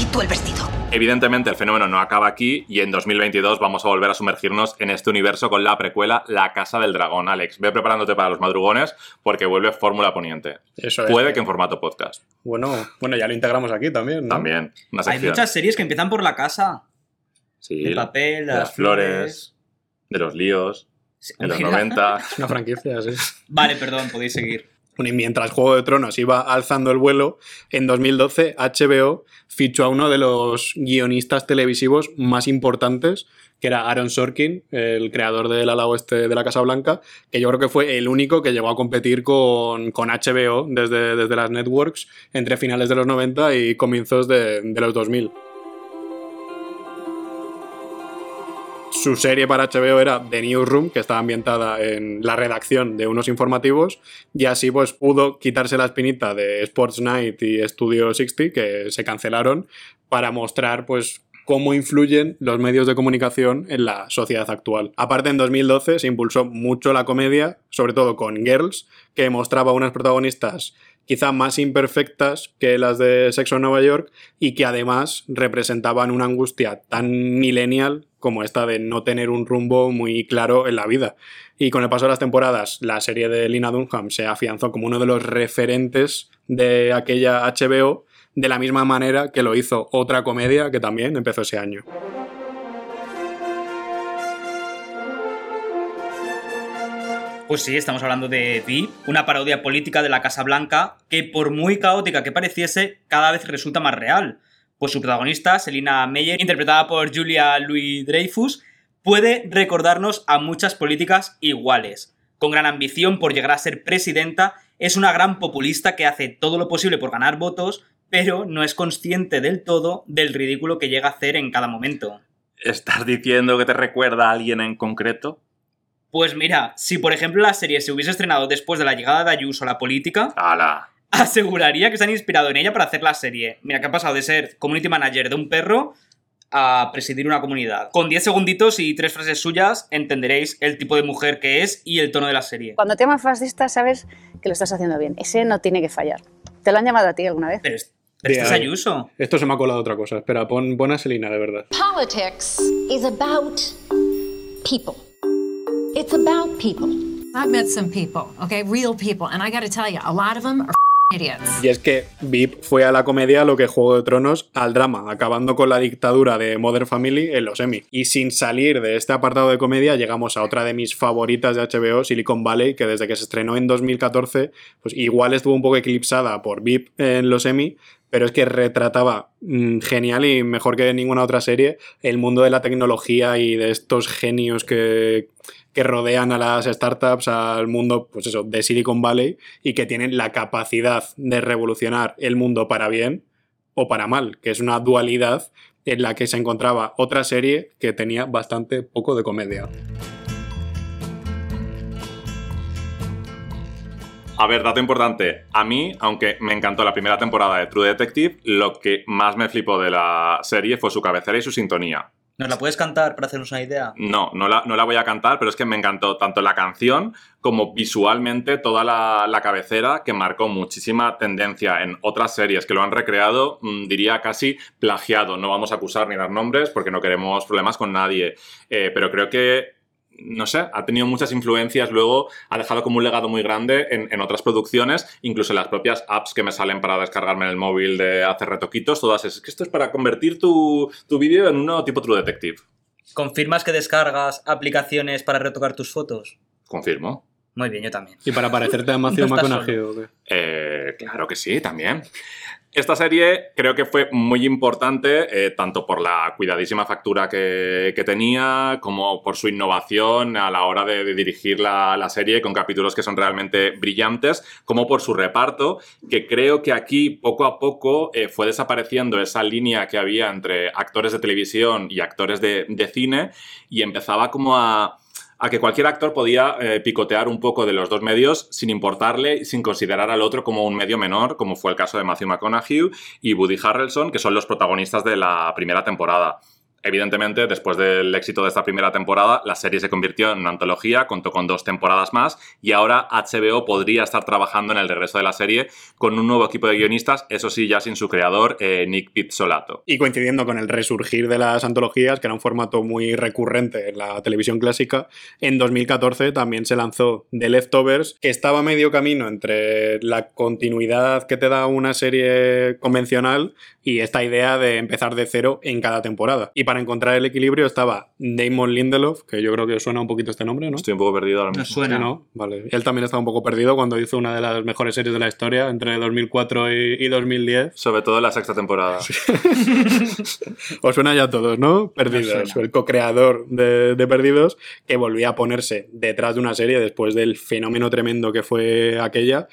Y tú el vestido. Evidentemente el fenómeno no acaba aquí y en 2022 vamos a volver a sumergirnos en este universo con la precuela La Casa del Dragón. Alex, ve preparándote para los madrugones porque vuelve Fórmula Poniente. Eso es. Puede que en formato podcast. Bueno, bueno, ya lo integramos aquí también, ¿no? También. Una Hay muchas series que empiezan por la casa. Sí, de papel, las las flores, de los líos, en los 90. Es una franquicia, sí. Vale, perdón, podéis seguir. Mientras Juego de Tronos iba alzando el vuelo, en 2012 HBO fichó a uno de los guionistas televisivos más importantes, que era Aaron Sorkin, el creador del ala oeste de la Casa Blanca, que yo creo que fue el único que llegó a competir con, con HBO desde, desde las networks entre finales de los 90 y comienzos de, de los 2000. Su serie para HBO era The Newsroom, que estaba ambientada en la redacción de unos informativos, y así pues pudo quitarse la espinita de Sports Night y Studio 60, que se cancelaron, para mostrar pues cómo influyen los medios de comunicación en la sociedad actual. Aparte, en 2012 se impulsó mucho la comedia, sobre todo con Girls, que mostraba unas protagonistas quizá más imperfectas que las de Sexo en Nueva York y que además representaban una angustia tan millennial como esta de no tener un rumbo muy claro en la vida. Y con el paso de las temporadas, la serie de Lina Dunham se afianzó como uno de los referentes de aquella HBO, de la misma manera que lo hizo otra comedia que también empezó ese año. Pues sí, estamos hablando de VIP, una parodia política de la Casa Blanca que por muy caótica que pareciese, cada vez resulta más real. Pues su protagonista, Selina Meyer, interpretada por Julia Louis Dreyfus, puede recordarnos a muchas políticas iguales. Con gran ambición por llegar a ser presidenta, es una gran populista que hace todo lo posible por ganar votos, pero no es consciente del todo del ridículo que llega a hacer en cada momento. ¿Estás diciendo que te recuerda a alguien en concreto? Pues mira, si por ejemplo la serie se hubiese estrenado después de la llegada de Ayuso a la política, ¡Hala! aseguraría que se han inspirado en ella para hacer la serie. Mira, que ha pasado de ser community manager de un perro a presidir una comunidad. Con 10 segunditos y tres frases suyas entenderéis el tipo de mujer que es y el tono de la serie. Cuando te fascista, sabes que lo estás haciendo bien. Ese no tiene que fallar. ¿Te lo han llamado a ti alguna vez? Pero, pero esto es. Ayuso. Esto se me ha colado otra cosa. Espera, pon, pon a Selina, de verdad. Politics is about people. It's about people. I've met some people, okay, real people, and I got to tell you, a lot of them are. Y es que VIP fue a la comedia lo que Juego de Tronos al drama, acabando con la dictadura de Modern Family en los Emmy. Y sin salir de este apartado de comedia, llegamos a otra de mis favoritas de HBO, Silicon Valley, que desde que se estrenó en 2014, pues igual estuvo un poco eclipsada por VIP en los Emmy, pero es que retrataba mm, genial y mejor que ninguna otra serie el mundo de la tecnología y de estos genios que, que rodean a las startups, al mundo, pues eso, de Silicon Valley y que tienen la capacidad de revolucionar el mundo para bien o para mal, que es una dualidad en la que se encontraba otra serie que tenía bastante poco de comedia. A ver, dato importante. A mí, aunque me encantó la primera temporada de True Detective, lo que más me flipó de la serie fue su cabecera y su sintonía. ¿Nos la puedes cantar para hacernos una idea? No, no la, no la voy a cantar, pero es que me encantó tanto la canción como visualmente toda la, la cabecera que marcó muchísima tendencia en otras series que lo han recreado, mm, diría casi plagiado. No vamos a acusar ni dar nombres porque no queremos problemas con nadie, Eh, pero creo que no sé, ha tenido muchas influencias, luego ha dejado como un legado muy grande en, en otras producciones, incluso en las propias apps que me salen para descargarme en el móvil de hacer retoquitos, todas esas. Es que esto es para convertir tu, tu vídeo en uno tipo True Detective. ¿Confirmas que descargas aplicaciones para retocar tus fotos? Confirmo. Muy bien, yo también. ¿Y para parecerte a Matthew No McConaughey? Eh, claro que sí, también. Esta serie creo que fue muy importante, eh, tanto por la cuidadísima factura que, que tenía, como por su innovación a la hora de, de dirigir la, serie con capítulos que son realmente brillantes, como por su reparto, que creo que aquí poco a poco eh, fue desapareciendo esa línea que había entre actores de televisión y actores de, de cine y empezaba como a a que cualquier actor podía eh, picotear un poco de los dos medios sin importarle sin considerar al otro como un medio menor, como fue el caso de Matthew McConaughey y Woody Harrelson, que son los protagonistas de la primera temporada. Evidentemente, después del éxito de esta primera temporada, la serie se convirtió en una antología, contó con dos temporadas más y ahora HBO podría estar trabajando en el regreso de la serie con un nuevo equipo de guionistas, eso sí, ya sin su creador, eh, Nick Pizzolato. Y coincidiendo con el resurgir de las antologías, que era un formato muy recurrente en la televisión clásica, en 2014 también se lanzó The Leftovers, que estaba medio camino entre la continuidad que te da una serie convencional y esta idea de empezar de cero en cada temporada. Y para encontrar el equilibrio estaba Damon Lindelof, que yo creo que suena un poquito este nombre, ¿no? Estoy un poco perdido ahora mismo. suena. Sí, ¿no? Vale. Él también estaba un poco perdido cuando hizo una de las mejores series de la historia, entre 2004 y, y 2010. Sobre todo en la sexta temporada. Os suena ya a todos, ¿no? Perdidos. suena. El co-creador de, de Perdidos, que volvía a ponerse detrás de una serie después del fenómeno tremendo que fue aquella.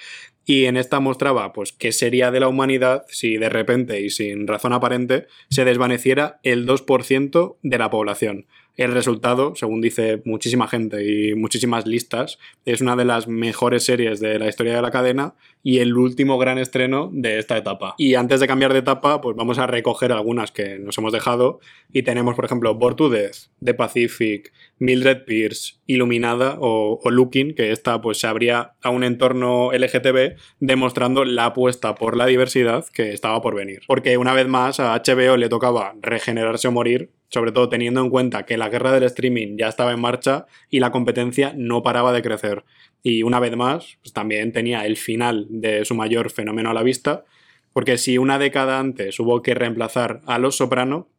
Y en esta mostraba, pues, qué sería de la humanidad si de repente y sin razón aparente se desvaneciera el 2% de la población. El resultado, según dice muchísima gente y muchísimas listas, es una de las mejores series de la historia de la cadena y el último gran estreno de esta etapa. Y antes de cambiar de etapa, pues vamos a recoger algunas que nos hemos dejado y tenemos, por ejemplo, Born Death, The Pacific, Mildred Pierce, Iluminada o, o Looking, que esta pues se abría a un entorno LGTB demostrando la apuesta por la diversidad que estaba por venir. Porque una vez más a HBO le tocaba regenerarse o morir sobre todo teniendo en cuenta que la guerra del streaming ya estaba en marcha y la competencia no paraba de crecer. Y una vez más, pues también tenía el final de su mayor fenómeno a la vista, porque si una década antes hubo que reemplazar a Los Soprano,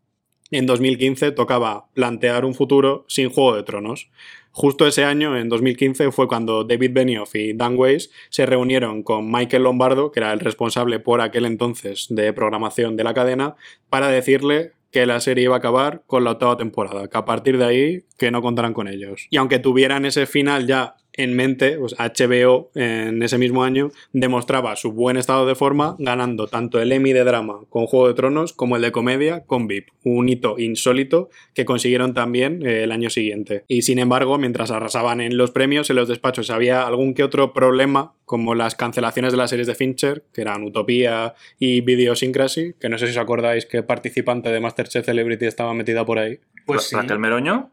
en 2015 tocaba plantear un futuro sin Juego de Tronos. Justo ese año, en 2015, fue cuando David Benioff y Dan Weiss se reunieron con Michael Lombardo, que era el responsable por aquel entonces de programación de la cadena, para decirle que la serie iba a acabar con la octava temporada, que a partir de ahí que no contarán con ellos. Y aunque tuvieran ese final ya en mente, pues HBO en ese mismo año demostraba su buen estado de forma, ganando tanto el Emmy de drama con Juego de Tronos como el de comedia con VIP, un hito insólito que consiguieron también eh, el año siguiente. Y sin embargo, mientras arrasaban en los premios, en los despachos había algún que otro problema, como las cancelaciones de las series de Fincher, que eran Utopía y Videosyncrasy, que no sé si os acordáis que participante de Masterchef Celebrity estaba metida por ahí. Pues sí. ¿Raquel Meroño?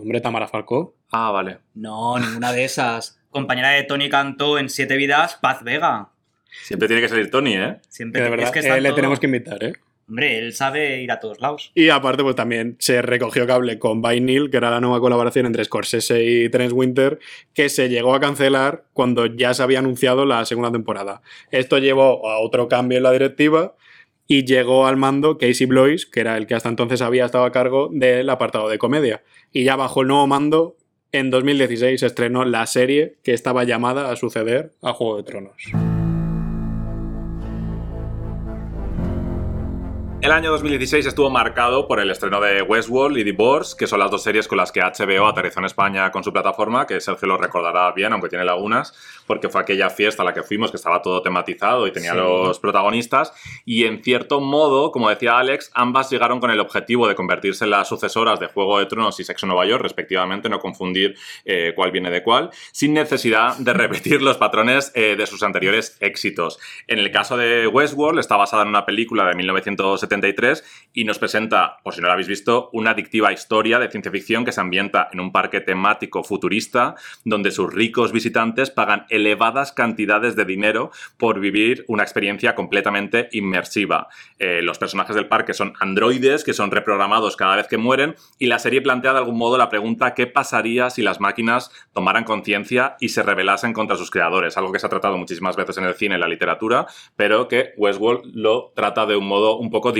Hombre, Tamara Falcó. Ah, vale. No, ninguna de esas. Compañera de Tony Cantó en Siete Vidas, Paz Vega. Siempre tiene que salir Tony, ¿eh? Siempre Que de es verdad que eh, está le tenemos que invitar, ¿eh? Hombre, él sabe ir a todos lados. Y aparte, pues también se recogió cable con Vinyl, que era la nueva colaboración entre Scorsese y Terence Winter, que se llegó a cancelar cuando ya se había anunciado la segunda temporada. Esto llevó a otro cambio en la directiva y llegó al mando Casey Blois, que era el que hasta entonces había estado a cargo del apartado de comedia. Y ya bajo el nuevo mando, en 2016 se estrenó la serie que estaba llamada a suceder a Juego de Tronos. El año 2016 estuvo marcado por el estreno de Westworld y Divorce, que son las dos series con las que HBO aterrizó en España con su plataforma, que Sergio lo recordará bien, aunque tiene lagunas, porque fue aquella fiesta a la que fuimos, que estaba todo tematizado y tenía Sí. los protagonistas, y en cierto modo, como decía Alex, ambas llegaron con el objetivo de convertirse en las sucesoras de Juego de Tronos y Sexo Nueva York, respectivamente, no confundir eh, cuál viene de cuál, sin necesidad de repetir los patrones eh, de sus anteriores éxitos. En el caso de Westworld, está basada en una película de 1973 y nos presenta, por si no la habéis visto, una adictiva historia de ciencia ficción que se ambienta en un parque temático futurista donde sus ricos visitantes pagan elevadas cantidades de dinero por vivir una experiencia completamente inmersiva. Eh, los personajes del parque son androides que son reprogramados cada vez que mueren y la serie plantea de algún modo la pregunta qué pasaría si las máquinas tomaran conciencia y se rebelasen contra sus creadores, algo que se ha tratado muchísimas veces en el cine y en la literatura, pero que Westworld lo trata de un modo un poco diferente.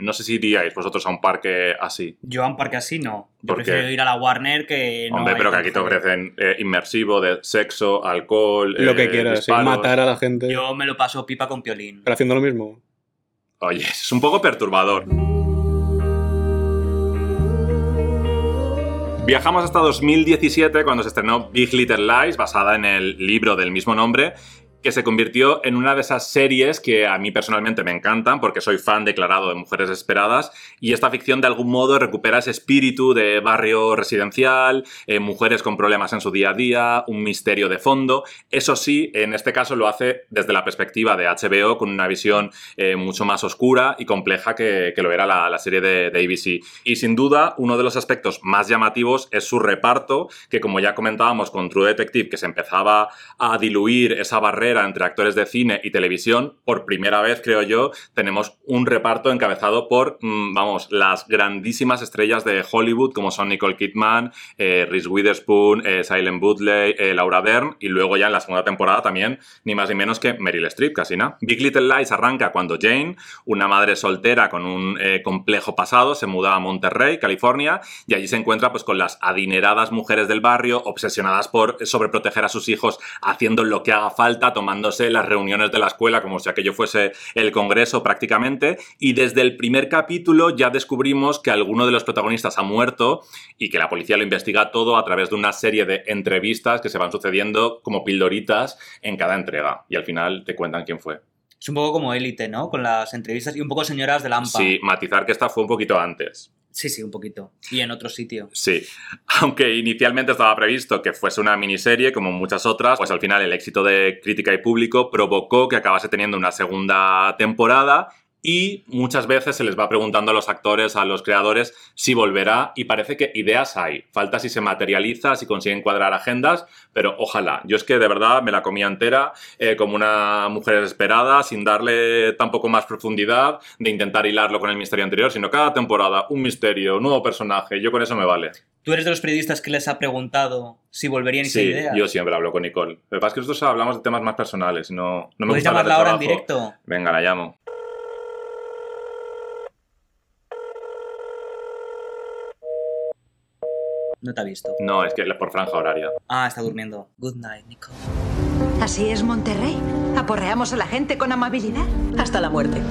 No sé si iríais vosotros a un parque así. Yo a un parque así no. Yo prefiero ir a la Warner que no Hombre, pero que aquí te ofrecen eh, inmersivo de sexo, alcohol. Lo que eh, quieras, sí, disparos. matar a la gente. Yo me lo paso pipa con piolín. Pero haciendo lo mismo. Oye, es un poco perturbador. Viajamos hasta 2017 cuando se estrenó Big Little Lies, basada en el libro del mismo nombre, que se convirtió en una de esas series que a mí personalmente me encantan porque soy fan declarado de Mujeres Esperadas y esta ficción de algún modo recupera ese espíritu de barrio residencial, eh, mujeres con problemas en su día a día, un misterio de fondo. Eso sí, en este caso lo hace desde la perspectiva de HBO con una visión eh, mucho más oscura y compleja que, lo era la, serie de ABC. Y sin duda, uno de los aspectos más llamativos es su reparto, que como ya comentábamos con True Detective, que se empezaba a diluir esa barrera entre actores de cine y televisión, por primera vez, creo yo, tenemos un reparto encabezado por, mm, vamos, las grandísimas estrellas de Hollywood, como son Nicole Kidman, eh, Reese Witherspoon, eh, Silent Woodley, eh, Laura Dern, y luego ya en la segunda temporada también, ni más ni menos que Meryl Streep, casi nada. Big Little Lies arranca cuando Jane, una madre soltera con un eh, complejo pasado, se muda a Monterrey, California, y allí se encuentra pues con las adineradas mujeres del barrio, obsesionadas por sobreproteger a sus hijos, haciendo lo que haga falta, tomándose las reuniones de la escuela como si aquello fuese el congreso prácticamente, y desde el primer capítulo ya descubrimos que alguno de los protagonistas ha muerto y que la policía lo investiga todo a través de una serie de entrevistas que se van sucediendo como pildoritas en cada entrega, y al final te cuentan quién fue. Es un poco como élite, ¿no? Con las entrevistas y un poco señoras de Lampa. Sí, matizar que esta fue un poquito antes. Sí, sí, un poquito. Y en otro sitio. Sí, aunque inicialmente estaba previsto que fuese una miniserie como muchas otras, pues al final el éxito de crítica y público provocó que acabase teniendo una segunda temporada y muchas veces se les va preguntando a los actores, a los creadores, si volverá y parece que ideas hay. Falta si se materializa, si consiguen cuadrar agendas, pero ojalá. Yo es que de verdad me la comía entera eh, como una mujer desesperada, sin darle tampoco más profundidad, de intentar hilarlo con el misterio anterior, sino cada temporada un misterio, un nuevo personaje, yo con eso me vale. ¿Tú eres de los periodistas que les ha preguntado si volverían y Sí, ideas? yo siempre hablo con Nicole. Lo que pasa es que nosotros hablamos de temas más personales, no, no me ¿Puedes gusta llamarla ahora en directo? Venga, la llamo. No te ha visto. No, es que es por franja horaria. Ah, está durmiendo. Good night, Nico. Así es Monterrey. Aporreamos a la gente con amabilidad hasta la muerte.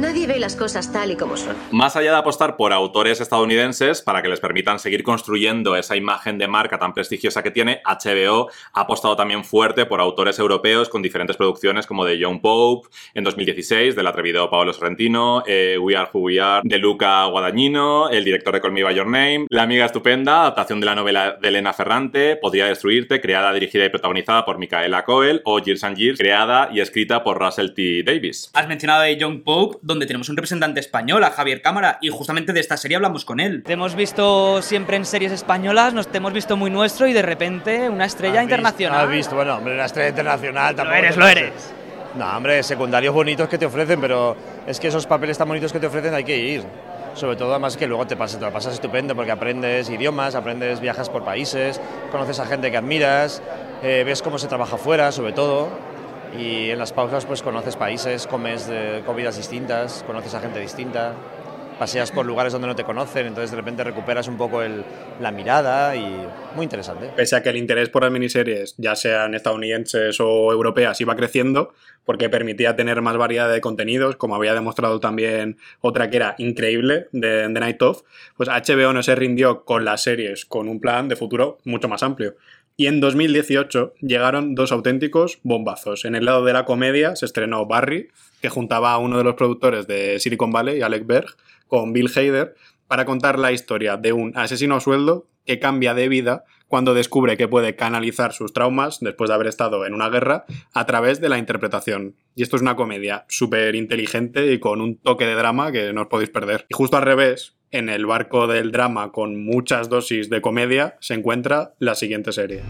Nadie ve las cosas tal y como son. Más allá de apostar por autores estadounidenses para que les permitan seguir construyendo esa imagen de marca tan prestigiosa que tiene, HBO ha apostado también fuerte por autores europeos con diferentes producciones como de John Pope en 2016, del atrevido Paolo Sorrentino, eh, We Are Who We Are de Luca Guadagnino, el director de Call Me By Your Name, La Amiga Estupenda, adaptación de la novela de Elena Ferrante, Podría Destruirte, creada, dirigida y protagonizada por Micaela Coel, o Years and Years, creada y escrita por Russell T. Davis. Has mencionado a John Pope, donde tenemos un representante español, a Javier Cámara, y justamente de esta serie hablamos con él. Te hemos visto siempre en series españolas, nos te hemos visto muy nuestro y de repente una estrella internacional. Has visto, bueno, hombre, una estrella internacional tampoco. eres, te lo eres. No, hombre, secundarios bonitos que te ofrecen, pero es que esos papeles tan bonitos que te ofrecen hay que ir. Sobre todo, además, que luego te, pasas, te lo pasas estupendo porque aprendes idiomas, aprendes, viajas por países, conoces a gente que admiras, eh, ves cómo se trabaja fuera, sobre todo. Y en las pausas, pues conoces países, comes de comidas distintas, conoces a gente distinta. paseas por lugares donde no te conocen, entonces de repente recuperas un poco el, la mirada y muy interesante. Pese a que el interés por las miniseries, ya sean estadounidenses o europeas, iba creciendo, porque permitía tener más variedad de contenidos, como había demostrado también otra que era increíble, de The Night Of, pues HBO no se rindió con las series, con un plan de futuro mucho más amplio. Y en 2018 llegaron dos auténticos bombazos. En el lado de la comedia se estrenó Barry, que juntaba a uno de los productores de Silicon Valley, Alec Berg, con Bill Hader, para contar la historia de un asesino a sueldo que cambia de vida cuando descubre que puede canalizar sus traumas después de haber estado en una guerra a través de la interpretación. Y esto es una comedia súper inteligente y con un toque de drama que no os podéis perder. Y justo al revés, en el barco del drama con muchas dosis de comedia se encuentra la siguiente serie.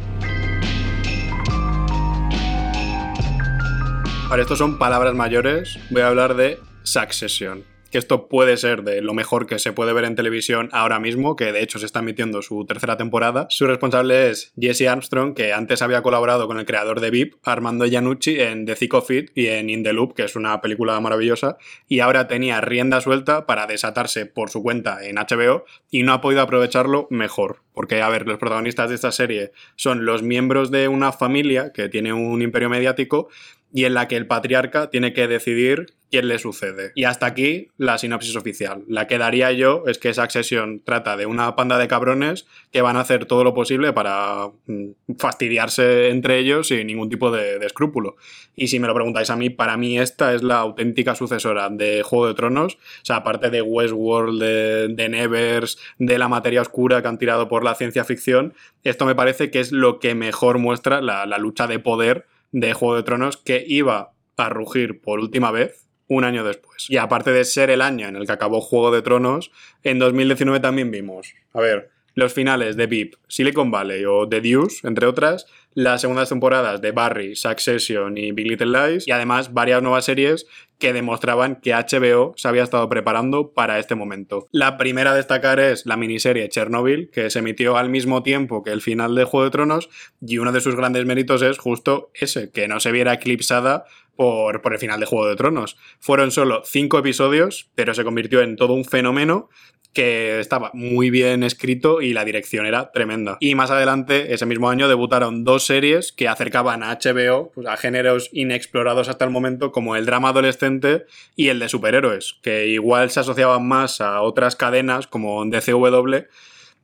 Ahora, estos son palabras mayores. Voy a hablar de Succession esto puede ser de lo mejor que se puede ver en televisión ahora mismo, que de hecho se está emitiendo su tercera temporada. Su responsable es Jesse Armstrong, que antes había colaborado con el creador de VIP, Armando Iannucci, en The Thick of It y en In the Loop, que es una película maravillosa, y ahora tenía rienda suelta para desatarse por su cuenta en HBO y no ha podido aprovecharlo mejor. Porque, a ver, los protagonistas de esta serie son los miembros de una familia que tiene un imperio mediático y en la que el patriarca tiene que decidir quién le sucede. Y hasta aquí la sinopsis oficial. La que daría yo es que esa accesión trata de una panda de cabrones que van a hacer todo lo posible para mm, fastidiarse entre ellos sin ningún tipo de, escrúpulo. Y si me lo preguntáis a mí, para mí esta es la auténtica sucesora de Juego de Tronos. O sea, aparte de Westworld, de, Nevers, de la materia oscura que han tirado por la ciencia ficción, esto me parece que es lo que mejor muestra la lucha de poder de Juego de Tronos que iba a rugir por última vez un año después. Y aparte de ser el año en el que acabó Juego de Tronos, en 2019 también vimos, a ver, los finales de VIP, Silicon Valley o The Deuce, entre otras, las segundas temporadas de Barry, Succession y Big Little Lies, y además varias nuevas series que demostraban que HBO se había estado preparando para este momento. La primera a destacar es la miniserie Chernobyl, que se emitió al mismo tiempo que el final de Juego de Tronos, y uno de sus grandes méritos es justo ese, que no se viera eclipsada por, por, el final de Juego de Tronos. Fueron solo cinco episodios, pero se convirtió en todo un fenómeno que estaba muy bien escrito y la dirección era tremenda. Y más adelante, ese mismo año, debutaron dos series que acercaban a HBO pues, a géneros inexplorados hasta el momento, como el drama adolescente y el de superhéroes, que igual se asociaban más a otras cadenas como DCW,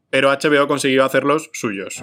pero HBO consiguió hacerlos suyos.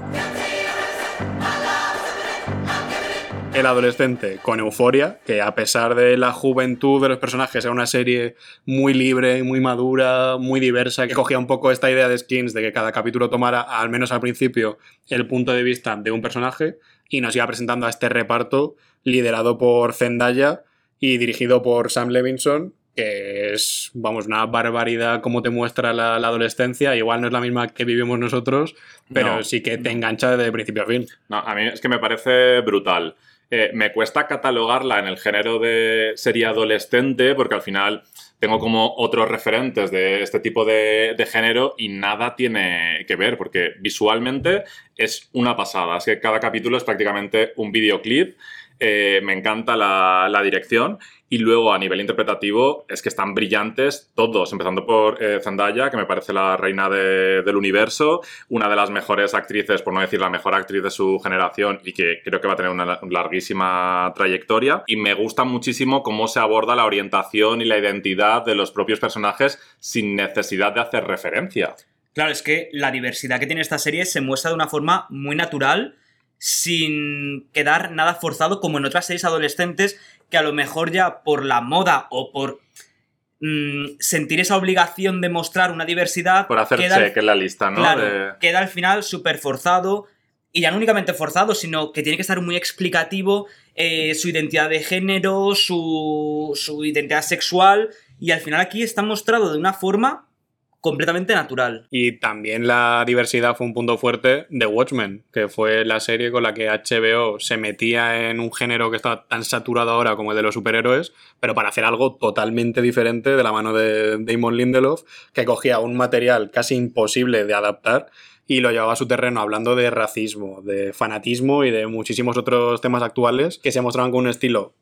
El adolescente con euforia, que a pesar de la juventud de los personajes era una serie muy libre, muy madura, muy diversa, que cogía un poco esta idea de skins de que cada capítulo tomara, al menos al principio, el punto de vista de un personaje y nos iba presentando a este reparto liderado por Zendaya y dirigido por Sam Levinson, que es, vamos, una barbaridad como te muestra la, la, adolescencia. Igual no es la misma que vivimos nosotros, pero no, sí que te engancha de principio a fin. No, a mí es que me parece brutal. Eh, me cuesta catalogarla en el género de serie adolescente porque al final tengo como otros referentes de este tipo de, de, género y nada tiene que ver porque visualmente es una pasada. Es que cada capítulo es prácticamente un videoclip. Eh, me encanta la, la, dirección y luego a nivel interpretativo es que están brillantes todos, empezando por eh, Zendaya, que me parece la reina de, del universo, una de las mejores actrices, por no decir la mejor actriz de su generación y que creo que va a tener una larguísima trayectoria. Y me gusta muchísimo cómo se aborda la orientación y la identidad de los propios personajes sin necesidad de hacer referencia. Claro, es que la diversidad que tiene esta serie se muestra de una forma muy natural sin quedar nada forzado como en otras series adolescentes que a lo mejor ya por la moda o por mmm, sentir esa obligación de mostrar una diversidad por hacer queda check en la lista, ¿no? Claro, de... queda al final súper forzado y ya no únicamente forzado, sino que tiene que estar muy explicativo eh, su identidad de género, su, su identidad sexual y al final aquí está mostrado de una forma completamente natural. Y también la diversidad fue un punto fuerte de Watchmen, que fue la serie con la que HBO se metía en un género que está tan saturado ahora como el de los superhéroes, pero para hacer algo totalmente diferente de la mano de Damon Lindelof, que cogía un material casi imposible de adaptar y lo llevaba a su terreno hablando de racismo, de fanatismo y de muchísimos otros temas actuales que se mostraban con un estilo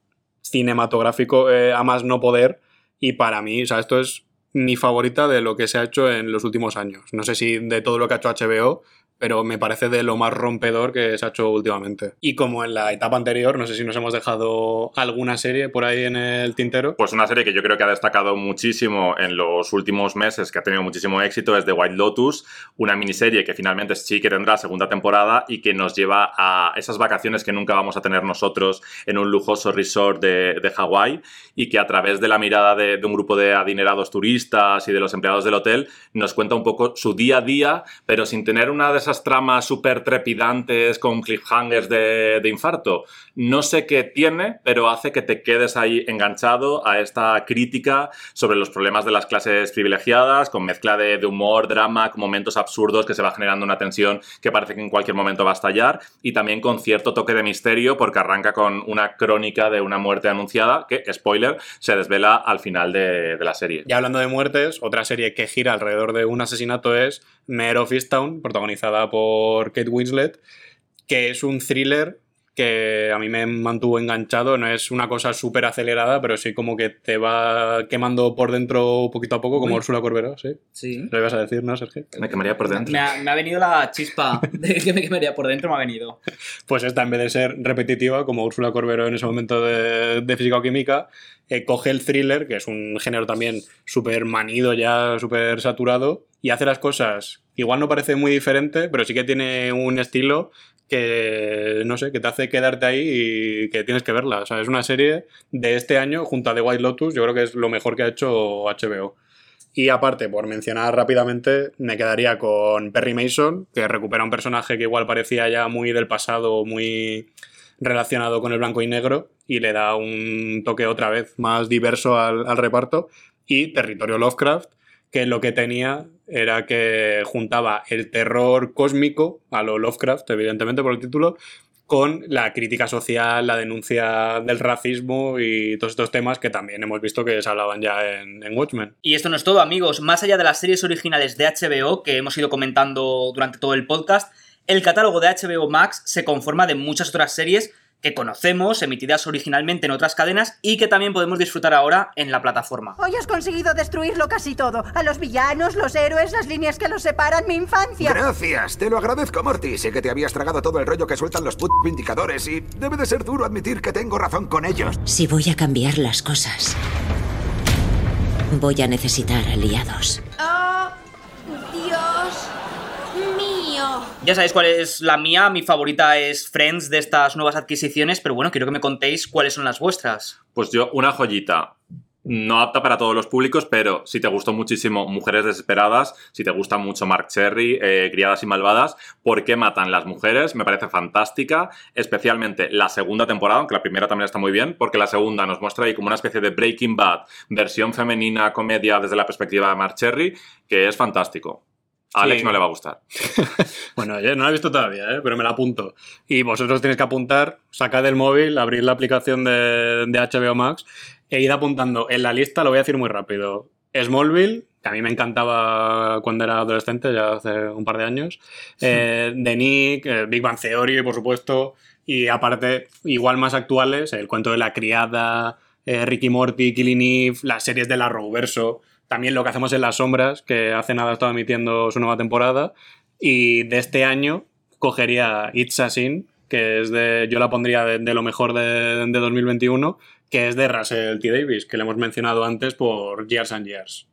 cinematográfico eh, a más no poder y para mí, o sea, esto es mi favorita de lo que se ha hecho en los últimos años. No sé si de todo lo que ha hecho HBO, pero me parece de lo más rompedor que se ha hecho últimamente. Y como en la etapa anterior, no sé si nos hemos dejado alguna serie por ahí en el tintero. Pues una serie que yo creo que ha destacado muchísimo en los últimos meses, que ha tenido muchísimo éxito, es The White Lotus, una miniserie que finalmente sí que tendrá segunda temporada y que nos lleva a esas vacaciones que nunca vamos a tener nosotros en un lujoso resort de, de Hawái y que a través de la mirada de, un grupo de adinerados turistas y de los empleados del hotel nos cuenta un poco su día a día, pero sin tener una de esas tramas súper trepidantes con cliffhangers de, infarto. No sé qué tiene, pero hace que te quedes ahí enganchado a esta crítica sobre los problemas de las clases privilegiadas, con mezcla de, de humor, drama, con momentos absurdos que se va generando una tensión que parece que en cualquier momento va a estallar, y también con cierto toque de misterio, porque arranca con una crónica de una muerte anunciada, que, spoiler, se desvela al final de, de la serie. Y hablando de muertes, otra serie que gira alrededor de un asesinato es Mare of Easttown, protagonizada por Kate Winslet, que es un thriller que a mí me mantuvo enganchado. No es una cosa súper acelerada, pero sí como que te va quemando por dentro poquito a poco, como Uy. Úrsula Corberó, ¿sí? Sí. Lo ibas a decir, ¿no, Sergio? Me quemaría por dentro. Me ha, me ha venido la chispa de que me quemaría por dentro, me ha venido. Pues esta, en vez de ser repetitiva, como Úrsula Corberó en ese momento de, de física o química, eh, coge el thriller, que es un género también súper manido ya, súper saturado, y hace las cosas. Igual no parece muy diferente, pero sí que tiene un estilo que, no sé, que te hace quedarte ahí y que tienes que verla. O sea, es una serie de este año, junto a The White Lotus, yo creo que es lo mejor que ha hecho HBO. Y aparte, por mencionar rápidamente, me quedaría con Perry Mason, que recupera un personaje que igual parecía ya muy del pasado, muy relacionado con el blanco y negro, y le da un toque otra vez más diverso al, al reparto. Y Territorio Lovecraft, que lo que tenía era que juntaba el terror cósmico a lo Lovecraft, evidentemente por el título, con la crítica social, la denuncia del racismo y todos estos temas que también hemos visto que se hablaban ya en, en Watchmen. Y esto no es todo, amigos. Más allá de las series originales de HBO que hemos ido comentando durante todo el podcast, el catálogo de HBO Max se conforma de muchas otras series que conocemos, emitidas originalmente en otras cadenas y que también podemos disfrutar ahora en la plataforma. Hoy has conseguido destruirlo casi todo. A los villanos, los héroes, las líneas que los separan, mi infancia. Gracias, te lo agradezco, Morty. Sé que te habías tragado todo el rollo que sueltan los put vindicadores y debe de ser duro admitir que tengo razón con ellos. Si voy a cambiar las cosas, voy a necesitar aliados. ¡Oh, Dios mío! Ya sabéis cuál es la mía, mi favorita es Friends de estas nuevas adquisiciones, pero bueno, quiero que me contéis cuáles son las vuestras. Pues yo, una joyita. No apta para todos los públicos, pero si te gustó muchísimo Mujeres Desesperadas, si te gusta mucho Mark Cherry, eh, Criadas y Malvadas, ¿por qué matan las mujeres? Me parece fantástica, especialmente la segunda temporada, aunque la primera también está muy bien, porque la segunda nos muestra ahí como una especie de Breaking Bad, versión femenina, comedia desde la perspectiva de Mark Cherry, que es fantástico. A Alex Sí. no le va a gustar. Bueno, yo no la he visto todavía, ¿eh? pero me la apunto. Y vosotros tenéis que apuntar, sacad el móvil, abrir la aplicación de, de HBO Max e id apuntando. En la lista lo voy a decir muy rápido. Smallville, que a mí me encantaba cuando era adolescente, ya hace un par de años. Eh, The Nick, eh, Big Bang Theory, por supuesto. Y aparte, igual más actuales, el cuento de la criada, eh, Ricky Morty, Killing Eve, las series de la Roverso. También lo que hacemos en las sombras, que hace nada estaba emitiendo su nueva temporada. Y de este año cogería It's a Sin, que es de. Yo la pondría de, lo mejor de, de 2021, que es de Russell T. Davis, que le hemos mencionado antes por Years and Years.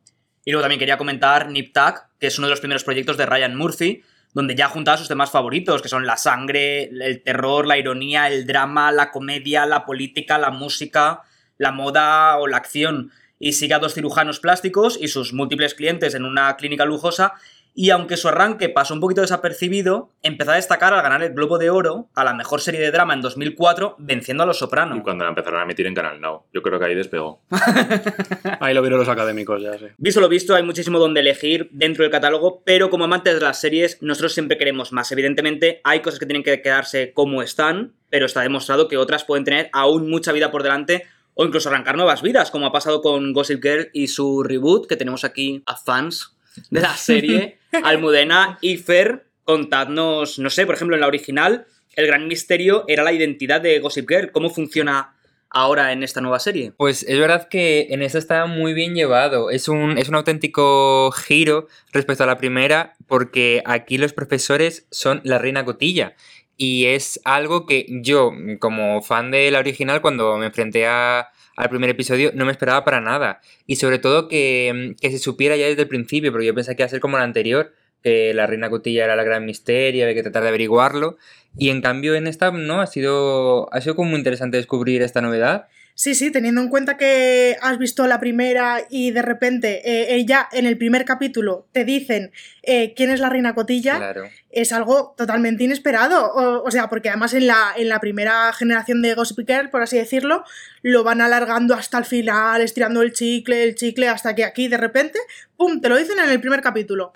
Y luego también quería comentar Nip Tuck, que es uno de los primeros proyectos de Ryan Murphy, donde ya juntaba sus temas favoritos, que son la sangre, el terror, la ironía, el drama, la comedia, la política, la música, la moda o la acción. Y sigue a dos cirujanos plásticos y sus múltiples clientes en una clínica lujosa. Y aunque su arranque pasó un poquito desapercibido, empezó a destacar al ganar el Globo de Oro a la mejor serie de drama en 2004, venciendo a Los Soprano. Y cuando la empezaron a emitir en Canal Now. Yo creo que ahí despegó. Ahí lo vieron los académicos ya, sí. Visto lo visto, hay muchísimo donde elegir dentro del catálogo, pero como amantes de las series, nosotros siempre queremos más. Evidentemente, hay cosas que tienen que quedarse como están, pero está demostrado que otras pueden tener aún mucha vida por delante o incluso arrancar nuevas vidas, como ha pasado con Gossip Girl y su reboot, que tenemos aquí a fans de la serie, Almudena y Fer. Contadnos, no sé, por ejemplo, en la original, el gran misterio era la identidad de Gossip Girl, cómo funciona ahora en esta nueva serie. Pues es verdad que en esta está muy bien llevado. Es un, es un auténtico giro respecto a la primera, porque aquí los profesores son la reina cotilla. Y es algo que yo, como fan de la original, cuando me enfrenté a, al primer episodio, no me esperaba para nada. Y sobre todo que, que se supiera ya desde el principio, porque yo pensé que iba a ser como la anterior, que la reina cotilla era la gran misterio, había que tratar de averiguarlo. Y en cambio en esta, ¿no? Ha sido, ha sido como muy interesante descubrir esta novedad. Sí, sí, teniendo en cuenta que has visto la primera y de repente eh, ella en el primer capítulo te dicen eh, quién es la reina cotilla, Claro. es algo totalmente inesperado. O, o sea, porque además en la, en la primera generación de Gossip Girl, por así decirlo, lo van alargando hasta el final, estirando el chicle, el chicle, hasta que aquí de repente, ¡pum!, te lo dicen en el primer capítulo.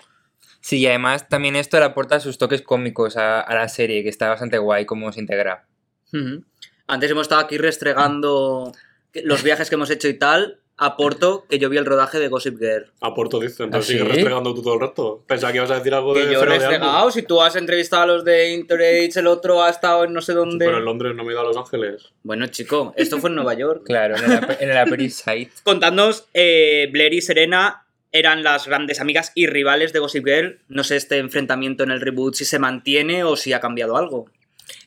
Sí, y además también esto le aporta sus toques cómicos a, a la serie, que está bastante guay cómo se integra. Antes hemos estado aquí restregando los viajes que hemos hecho y tal. Aporto que yo vi el rodaje de Gossip Girl. Aporto, dice, entonces ¿Ah, sí? sigues restregando tú todo el rato. Pensaba que ibas a decir algo de Que yo he restregado. Si tú has entrevistado a los de Interage, el otro ha estado en no sé dónde. Pero en Londres no me he ido a Los Ángeles. Bueno, chico, esto fue en Nueva York. Claro, en el, en el Upper East Side. Contadnos, eh, Blair y Serena eran las grandes amigas y rivales de Gossip Girl. No sé este enfrentamiento en el reboot si se mantiene o si ha cambiado algo.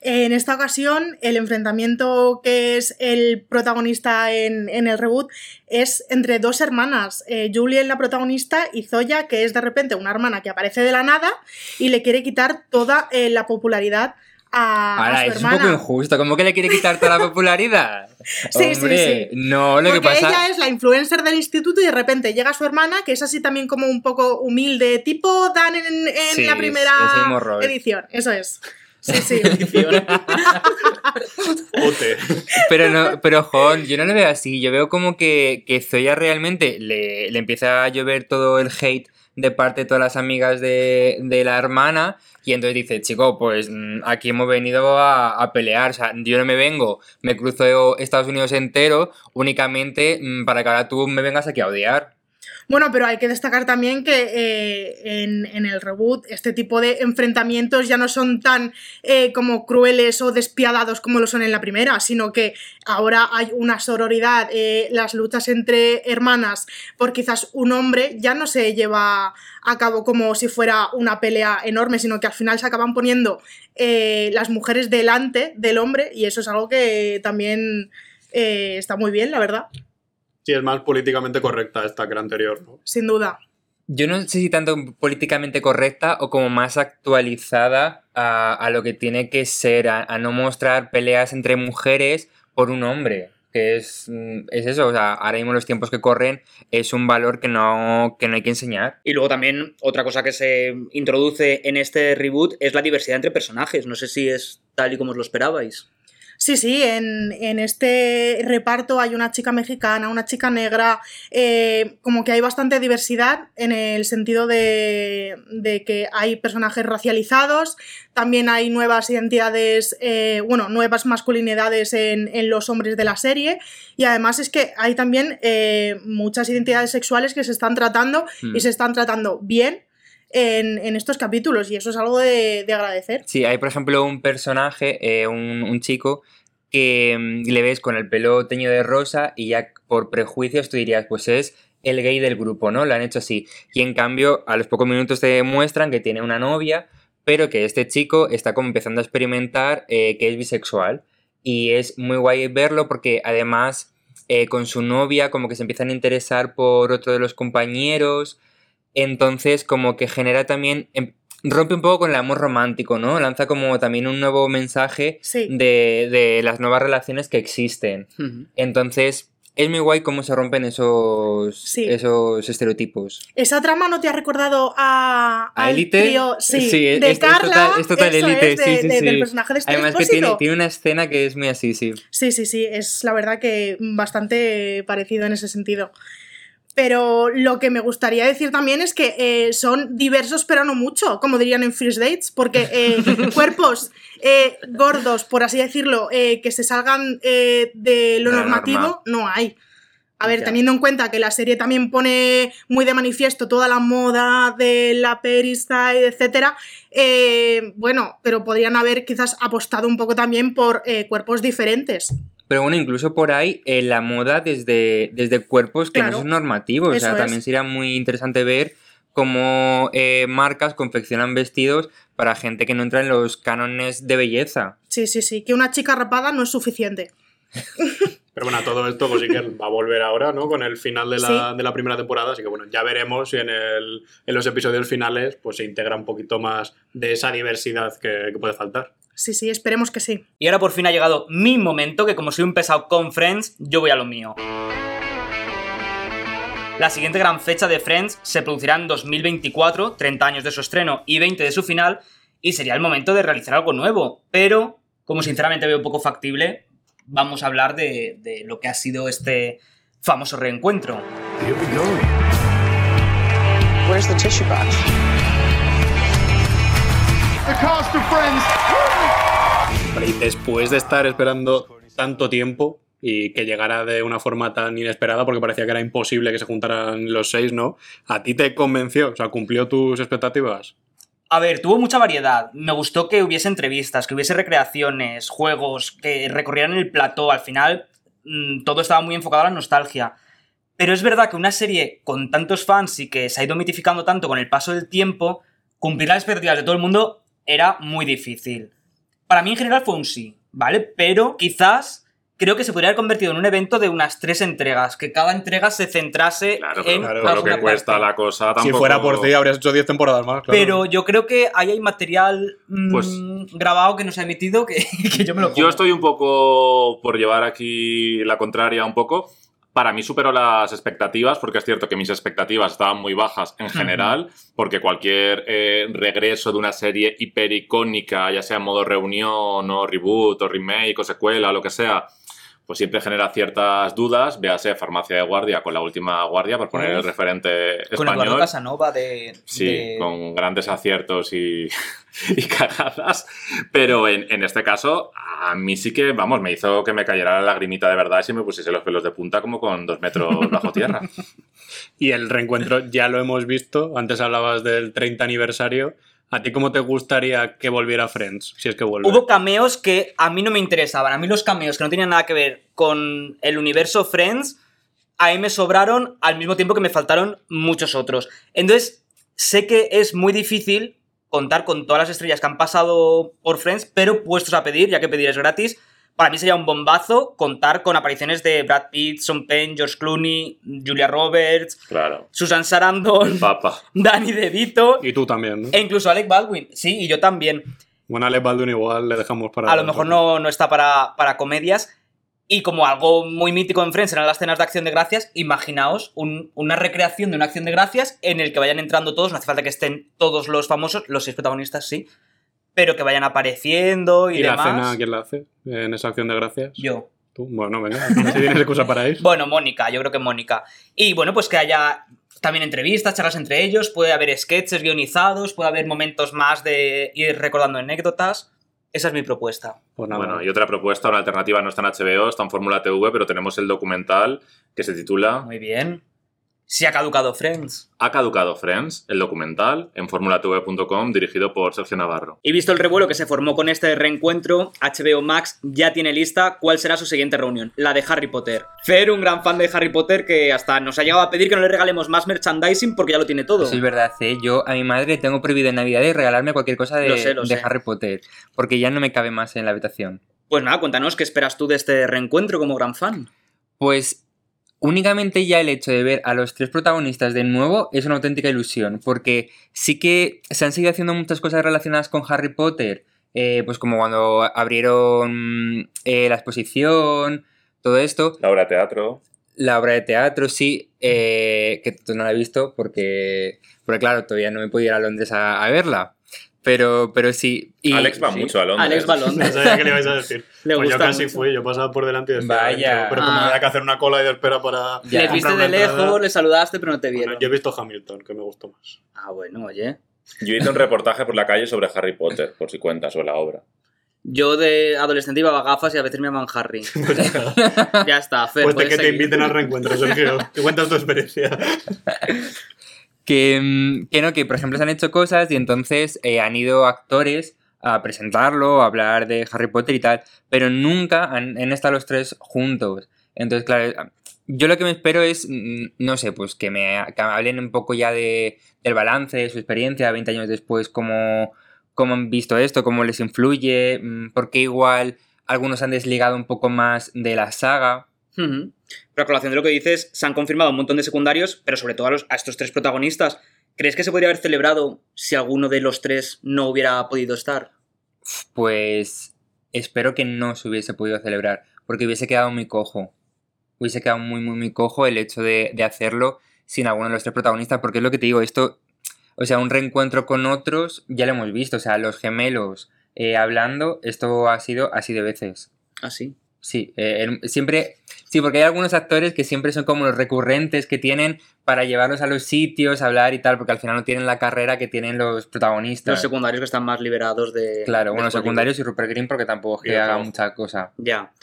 En esta ocasión, el enfrentamiento que es el protagonista en, en el reboot es entre dos hermanas, eh, Julie la protagonista y Zoya, que es de repente una hermana que aparece de la nada y le quiere quitar toda eh, la popularidad a, a Ahora, su es un hermana. poco injusto. ¿Cómo que le quiere quitar toda la popularidad? Sí, sí, Hombre, sí. no, lo Porque que pasa... ella es la influencer del instituto y de repente llega su hermana, que es así también como un poco humilde, tipo Dan en, en Sí, la primera edición. Eso es. Sí, sí. Pero no, pero Jon, yo no lo veo así. Yo veo como que, que Zoya realmente le, le empieza a llover todo el hate de parte de todas las amigas de, de la hermana. Y entonces dice, chico, pues mm, aquí hemos venido a, a pelear. O sea, yo no me vengo, me cruzo Estados Unidos entero únicamente mm, para que ahora tú me vengas aquí a odiar. Bueno, pero hay que destacar también que eh, en, el reboot este tipo de enfrentamientos ya no son tan eh, como crueles o despiadados como lo son en la primera, sino que ahora hay una sororidad, eh, las luchas entre hermanas por quizás un hombre ya no se lleva a cabo como si fuera una pelea enorme, sino que al final se acaban poniendo las mujeres delante del hombre y eso es algo que también está muy bien, la verdad, Sí, es más políticamente correcta esta que la anterior, ¿no? sin duda. Yo no sé si tanto políticamente correcta o como más actualizada a, a lo que tiene que ser, a, a no mostrar peleas entre mujeres por un hombre. Que es, mm, es eso, o sea, ahora mismo los tiempos que corren es un valor que no, que no hay que enseñar. Y luego también otra cosa que se introduce en este reboot es la diversidad entre personajes. No sé si es tal y como os lo esperabais. Sí, sí, en, en este reparto hay una chica mexicana, una chica negra, eh, como que hay bastante diversidad en el sentido de, de que hay personajes racializados, también hay nuevas identidades, eh, bueno, nuevas masculinidades en, en los hombres de la serie y además es que hay también eh, muchas identidades sexuales que se están tratando Hmm. y se están tratando bien en, en estos capítulos y eso es algo de, de agradecer. Sí, hay por ejemplo un personaje, eh, un, un chico, que mm, le ves con el pelo teñido de rosa y ya por prejuicios tú dirías, pues es el gay del grupo, ¿no? Lo han hecho así. Y en cambio, a los pocos minutos te demuestran que tiene una novia, pero que este chico está como empezando a experimentar eh, que es bisexual. Y es muy guay verlo porque además eh, con su novia como que se empiezan a interesar por otro de los compañeros. Entonces como que genera también... em- rompe un poco con el amor romántico, ¿no? Lanza como también un nuevo mensaje Sí. de, de las nuevas relaciones que existen. Entonces, es muy guay cómo se rompen esos, Sí. esos estereotipos. ¿Esa trama no te ha recordado a, ¿A trío? Sí, Sí, es- de es Carla. total- es total de- sí, sí, de- sí. Del personaje de Esther Además que tiene, tiene una escena que es muy así, sí. Sí, sí, sí, es la verdad que bastante parecido en ese sentido. Pero lo que me gustaría decir también es que eh, son diversos, pero no mucho, como dirían en First Dates, porque eh, cuerpos eh, gordos, por así decirlo, que se salgan de lo la normativo, norma. no hay. A ver, Ya. teniendo en cuenta que la serie también pone muy de manifiesto toda la moda de la peristyle, etcétera, eh, bueno, pero podrían haber quizás apostado un poco también por eh, cuerpos diferentes. Pero bueno, incluso por ahí eh, la moda desde, desde cuerpos que Claro. no son normativos. O sea, es. también sería muy interesante ver cómo eh, marcas confeccionan vestidos para gente que no entra en los cánones de belleza. Sí, sí, sí. Que una chica rapada no es suficiente. Pero bueno, a todo esto pues sí que va a volver ahora, ¿no? Con el final de la, Sí. de la primera temporada, así que bueno, ya veremos si en, el, en los episodios finales pues se integra un poquito más de esa diversidad que, que puede faltar. Sí, sí, esperemos que sí. Y ahora por fin ha llegado mi momento, que como soy un pesado con Friends, yo voy a lo mío. La siguiente gran fecha de Friends se producirá en 2024, 30 años de su estreno y 20 de su final, y sería el momento de realizar algo nuevo. Pero, como sinceramente veo poco factible, vamos a hablar de, de lo que ha sido este famoso reencuentro. Where's the tissue box? The cast of Friends. Después de estar esperando tanto tiempo y que llegara de una forma tan inesperada, porque parecía que era imposible que se juntaran los seis, ¿no? ¿A ti te convenció? O sea, ¿cumplió tus expectativas? A ver, tuvo mucha variedad. Me gustó que hubiese entrevistas, que hubiese recreaciones, juegos, que recorrieran el plató. Al final, mm, todo estaba muy enfocado a la nostalgia. Pero es verdad que una serie con tantos fans y que se ha ido mitificando tanto con el paso del tiempo, cumplir las expectativas de todo el mundo era muy difícil. Para mí en general fue un sí, ¿vale? Pero quizás creo que se podría haber convertido en un evento de unas tres entregas, que cada entrega se centrase en Claro, lo que cuesta parte. la cosa tampoco... Si fuera por ti, habrías hecho 10 temporadas más, claro. Pero yo creo que ahí hay material mm, Pues- grabado que no se ha emitido que, que yo me lo Yo como. estoy un poco, por llevar aquí la contraria un poco, para mí superó las expectativas, porque es cierto que mis expectativas estaban muy bajas en general, porque cualquier eh, regreso de una serie hipericónica, ya sea en modo reunión o reboot o remake o secuela o lo que sea, pues siempre genera ciertas dudas. Véase Farmacia de Guardia con la última guardia, por poner el referente Con Eduardo español. Casanova de... Sí, de- con grandes aciertos y, y cagadas. Pero en, en este caso, a mí sí que, vamos, me hizo que me cayera la lagrimita de verdad y se me pusiese los pelos de punta como con dos metros bajo tierra. Y el reencuentro ya lo hemos visto. Antes hablabas del 30 aniversario. ¿A ti cómo te gustaría que volviera Friends? Si es que vuelve. Hubo cameos que a mí no me interesaban. A mí los cameos que no tenían nada que ver con el universo Friends, a mí me sobraron al mismo tiempo que me faltaron muchos otros. Entonces, sé que es muy difícil contar con todas las estrellas que han pasado por Friends, pero puestos a pedir, ya que pedir es gratis, para mí sería un bombazo contar con apariciones de Brad Pitt, Sean Penn, George Clooney, Julia Roberts, Claro. Susan Sarandon, Papa. Danny DeVito Y tú también, ¿no? e incluso Alec Baldwin. Sí, y yo también. Bueno, Alex Baldwin igual le dejamos para... A lo mejor no, no está para, para comedias. Y como algo muy mítico en Friends eran las cenas de acción de gracias, imaginaos un- una recreación de una acción de gracias en el que vayan entrando todos, no hace falta que estén todos los famosos, los seis protagonistas sí, pero que vayan apareciendo y, ¿Y la demás. cena quién la hace en esa acción de gracias? Yo. Tú, bueno, venga, si tienes excusa para ir. Bueno, Mónica, yo creo que Mónica. Y bueno, pues que haya también entrevistas, charlas entre ellos, puede haber sketches guionizados, puede haber momentos más de ir recordando anécdotas. Esa es mi propuesta. Pues nada. Bueno, y otra propuesta, una alternativa no está en HBO, está en Fórmula TV, pero tenemos el documental que se titula Muy bien. Si ha caducado Friends. Ha caducado Friends, el documental, en formulatv.com, dirigido por Sergio Navarro. Y visto el revuelo que se formó con este reencuentro, HBO Max ya tiene lista cuál será su siguiente reunión, la de Harry Potter. Fer, un gran fan de Harry Potter que hasta nos ha llegado a pedir que no le regalemos más merchandising porque ya lo tiene todo. Eso es verdad, ¿eh? Yo a mi madre tengo prohibido en Navidad regalarme cualquier cosa de, Lo sé, lo de sé. Harry Potter, porque ya no me cabe más en la habitación. Pues nada, cuéntanos qué esperas tú de este reencuentro como gran fan. Pues únicamente ya el hecho de ver a los tres protagonistas de nuevo es una auténtica ilusión, porque sí que se han seguido haciendo muchas cosas relacionadas con Harry Potter, eh, pues como cuando abrieron eh, la exposición, todo esto. La obra de teatro. La obra de teatro, sí, eh, que tú no la he visto porque, porque claro, todavía no me podido ir a Londres a, a verla. Pero, pero sí. y- Alex va sí. mucho a Londres. Alex va a No Londres. sabía qué le ibais a decir. Le pues yo casi mucho. fui, yo pasaba por delante y decía, Vaya. Pero como Ah. había que hacer una cola de espera para. Ya. Les viste de lejos, le saludaste, pero no te vieron. Bueno, yo he visto Hamilton, que me gustó más. Ah, bueno, oye. Yo hice un reportaje por la calle sobre Harry Potter, por si cuentas, sobre la obra. Yo de adolescente iba a gafas y a veces me llaman Harry. ya está, Fer. Pues de que te seguir. inviten al reencuentro, Sergio. Que cuentas tu experiencia. Que, mm, que no, que por ejemplo se han hecho cosas y entonces eh, han ido actores a presentarlo, a hablar de Harry Potter y tal, pero nunca han, han estado los tres juntos. Entonces, claro, yo lo que me espero es, mm, no sé, pues que me que hablen un poco ya de, del balance, de su experiencia 20 años después, cómo, cómo han visto esto, cómo les influye, mm, por qué igual algunos han desligado un poco más de la saga. Ujú. Pero a colación de lo que dices, se han confirmado un montón de secundarios, pero sobre todo a, los- a estos tres protagonistas. ¿Crees que se podría haber celebrado si alguno de los tres no hubiera podido estar? Pues espero que no se hubiese podido celebrar, porque hubiese quedado muy cojo. Hubiese quedado muy, muy, muy cojo el hecho de, de hacerlo sin alguno de los tres protagonistas, porque es lo que te digo, esto, o sea, un reencuentro con otros, ya lo hemos visto, o sea, los gemelos eh, hablando, esto ha sido así de veces. ¿Así? Sí, eh, siempre, sí, porque hay algunos actores que siempre son como los recurrentes que tienen para llevarlos a los sitios, hablar y tal, porque al final no tienen la carrera que tienen los protagonistas. Los secundarios que están más liberados de. Claro, de bueno, secundarios y Rupert Green porque tampoco es que haga mucha cosa. Ya.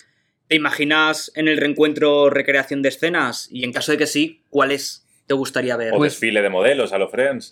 ¿Te imaginas en el reencuentro recreación de escenas? Y en caso de que sí, ¿cuáles te gustaría ver? O desfile de modelos a los Friends.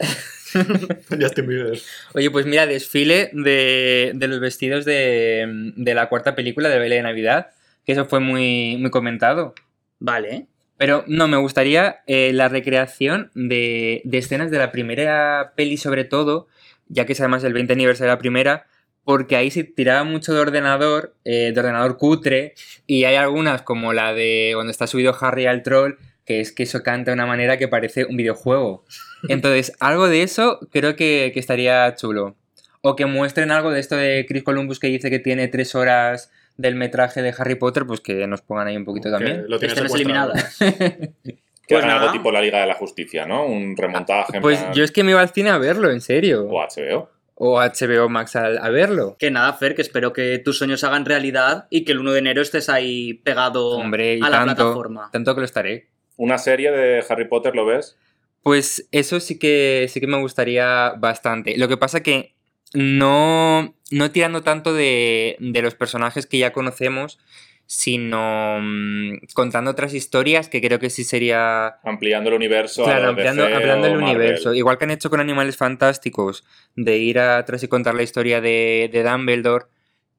Justin Bieber. Oye, pues mira, desfile de, de los vestidos de, de la cuarta película de Baile de Navidad, que eso fue muy, muy comentado. Vale. Pero no, me gustaría eh, la recreación de, de escenas de la primera peli sobre todo, ya que es además el 20 aniversario de la primera, porque ahí se tiraba mucho de ordenador, eh, de ordenador cutre, y hay algunas como la de cuando está subido Harry al troll, que es que eso canta de una manera que parece un videojuego. Entonces, algo de eso creo que, que estaría chulo. O que muestren algo de esto de Chris Columbus que dice que tiene tres horas del metraje de Harry Potter, pues que nos pongan ahí un poquito también. lo tiene Escenas secuestrado. eliminadas. Que Pues hagan algo nada. tipo la Liga de la Justicia, ¿no? Un remontaje. Pues plan- yo es que me iba al cine a verlo, en serio. O HBO. O HBO Max a, a verlo. Que nada, Fer, que espero que tus sueños se hagan realidad y que el 1 de enero estés ahí pegado Hombre, y a la tanto, plataforma. tanto que lo estaré. ¿Una serie de Harry Potter lo ves? Pues eso sí que sí que me gustaría bastante. Lo que pasa que no, no tirando tanto de, de los personajes que ya conocemos, sino mm, contando otras historias que creo que sí sería Ampliando el universo. Claro, ampliando, el Marvel. universo. Igual que han hecho con Animales Fantásticos, de ir atrás y contar la historia de, de Dumbledore,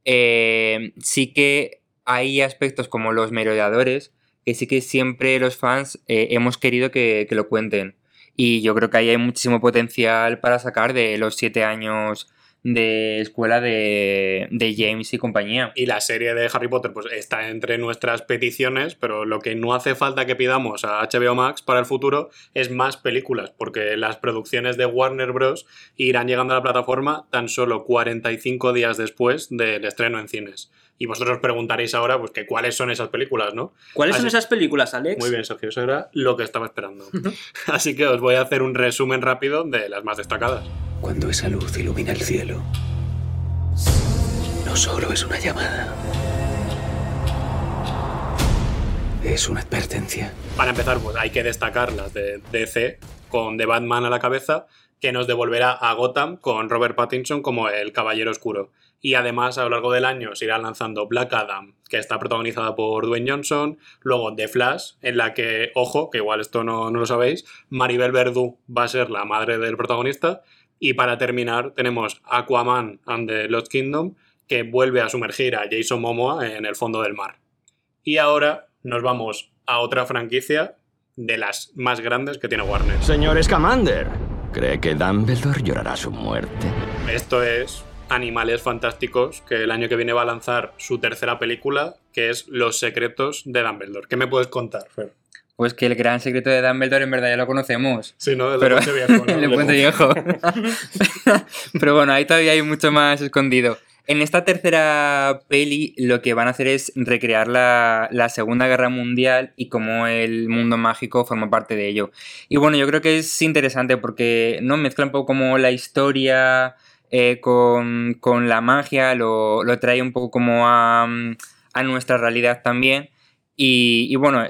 eh, sí que hay aspectos como los merodeadores que sí que siempre los fans eh, hemos querido que, que lo cuenten. Y yo creo que ahí hay muchísimo potencial para sacar de los siete años de escuela de, de James y compañía. Y la serie de Harry Potter pues está entre nuestras peticiones, pero lo que no hace falta que pidamos a HBO Max para el futuro es más películas, porque las producciones de Warner Bros. irán llegando a la plataforma tan solo 45 días después del estreno en cines. Y vosotros os preguntaréis ahora pues que cuáles son esas películas, ¿no? ¿Cuáles son esas películas, Alex? Muy bien, Sergio, eso era lo que estaba esperando. Así que os voy a hacer un resumen rápido de las más destacadas. Cuando esa luz ilumina el cielo, no solo es una llamada, es una advertencia. Para empezar, pues hay que destacar las de DC con The Batman a la cabeza, que nos devolverá a Gotham con Robert Pattinson como el Caballero Oscuro. Y además, a lo largo del año se irá lanzando Black Adam, que está protagonizada por Dwayne Johnson, luego The Flash, en la que, ojo, que igual esto no, no lo sabéis, Maribel Verdú va a ser la madre del protagonista. Y para terminar, tenemos Aquaman and the Lost Kingdom, que vuelve a sumergir a Jason Momoa en el fondo del mar. Y ahora nos vamos a otra franquicia de las más grandes que tiene Warner. Señor Scamander, ¿cree que Dumbledore llorará su muerte? Esto es Animales Fantásticos, que el año que viene va a lanzar su tercera película, que es Los Secretos de Dumbledore. ¿Qué me puedes contar, Fer? Pues que el gran secreto de Dumbledore en verdad ya lo conocemos. Sí, ¿no? El Pero- puente viejo, ¿no? el puente viejo. Pero bueno, ahí todavía hay mucho más escondido. En esta tercera peli lo que van a hacer es recrear la, la Segunda Guerra Mundial y cómo el mundo mágico forma parte de ello. Y bueno, yo creo que es interesante porque no mezcla un poco como la historia eh, con, con la magia, lo, lo trae un poco como a, a nuestra realidad también. Y, y bueno,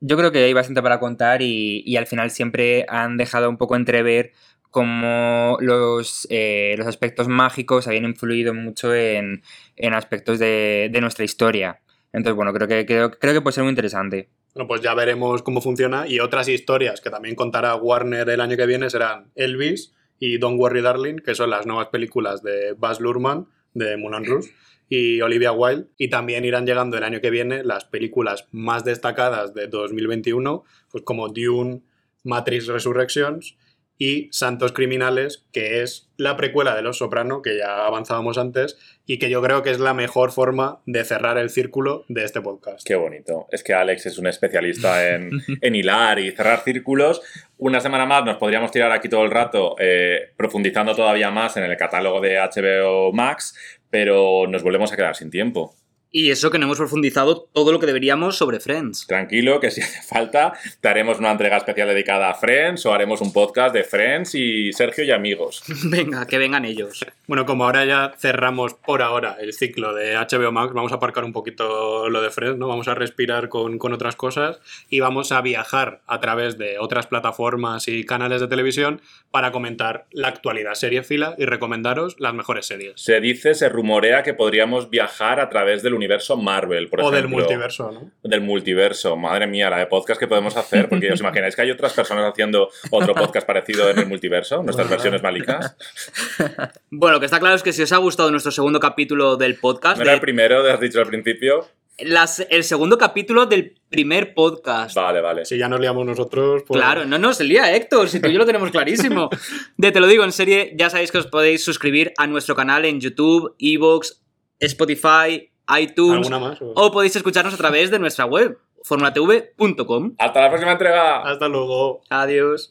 yo creo que hay bastante para contar y, y al final siempre han dejado un poco entrever cómo los, eh, los aspectos mágicos habían influido mucho en, en aspectos de, de nuestra historia. Entonces, bueno, creo que, creo, creo que puede ser muy interesante. Bueno, pues ya veremos cómo funciona y otras historias que también contará Warner el año que viene serán Elvis y Don't Worry Darling, que son las nuevas películas de Baz Luhrmann de Moulin Rouge y Olivia Wilde. Y también irán llegando el año que viene las películas más destacadas de 2021, pues como Dune, Matrix Resurrections y Santos Criminales, que es la precuela de Los Soprano, que ya avanzábamos antes, y que yo creo que es la mejor forma de cerrar el círculo de este podcast. Qué bonito. Es que Alex es un especialista en, en hilar y cerrar círculos. Una semana más nos podríamos tirar aquí todo el rato eh, profundizando todavía más en el catálogo de HBO Max, pero nos volvemos a quedar sin tiempo. Y eso que no hemos profundizado todo lo que deberíamos sobre Friends. Tranquilo, que si hace falta, te haremos una entrega especial dedicada a Friends o haremos un podcast de Friends y Sergio y amigos. Venga, que vengan ellos. Bueno, como ahora ya cerramos por ahora el ciclo de HBO Max, vamos a aparcar un poquito lo de Friends, ¿no? Vamos a respirar con, con otras cosas y vamos a viajar a través de otras plataformas y canales de televisión para comentar la actualidad serie fila y recomendaros las mejores series. Se dice, se rumorea que podríamos viajar a través del universo Marvel, por o ejemplo. del multiverso, ¿no? Del multiverso. Madre mía, la de podcast que podemos hacer, porque os imagináis que hay otras personas haciendo otro podcast parecido en el multiverso, nuestras versiones malicas. Bueno, lo que está claro es que si os ha gustado nuestro segundo capítulo del podcast, ¿No era de- el primero, has dicho al principio? las- el segundo capítulo del primer podcast. Vale, vale. Si ya nos liamos nosotros, pues... Claro, no, no, se lía Héctor, si tú y yo lo tenemos clarísimo. De te lo digo en serie, ya sabéis que os podéis suscribir a nuestro canal en YouTube, Evox, Spotify, iTunes. ¿Alguna más, o? O podéis escucharnos a través de nuestra web, formulatv.com. Hasta la próxima entrega. Hasta luego. Adiós.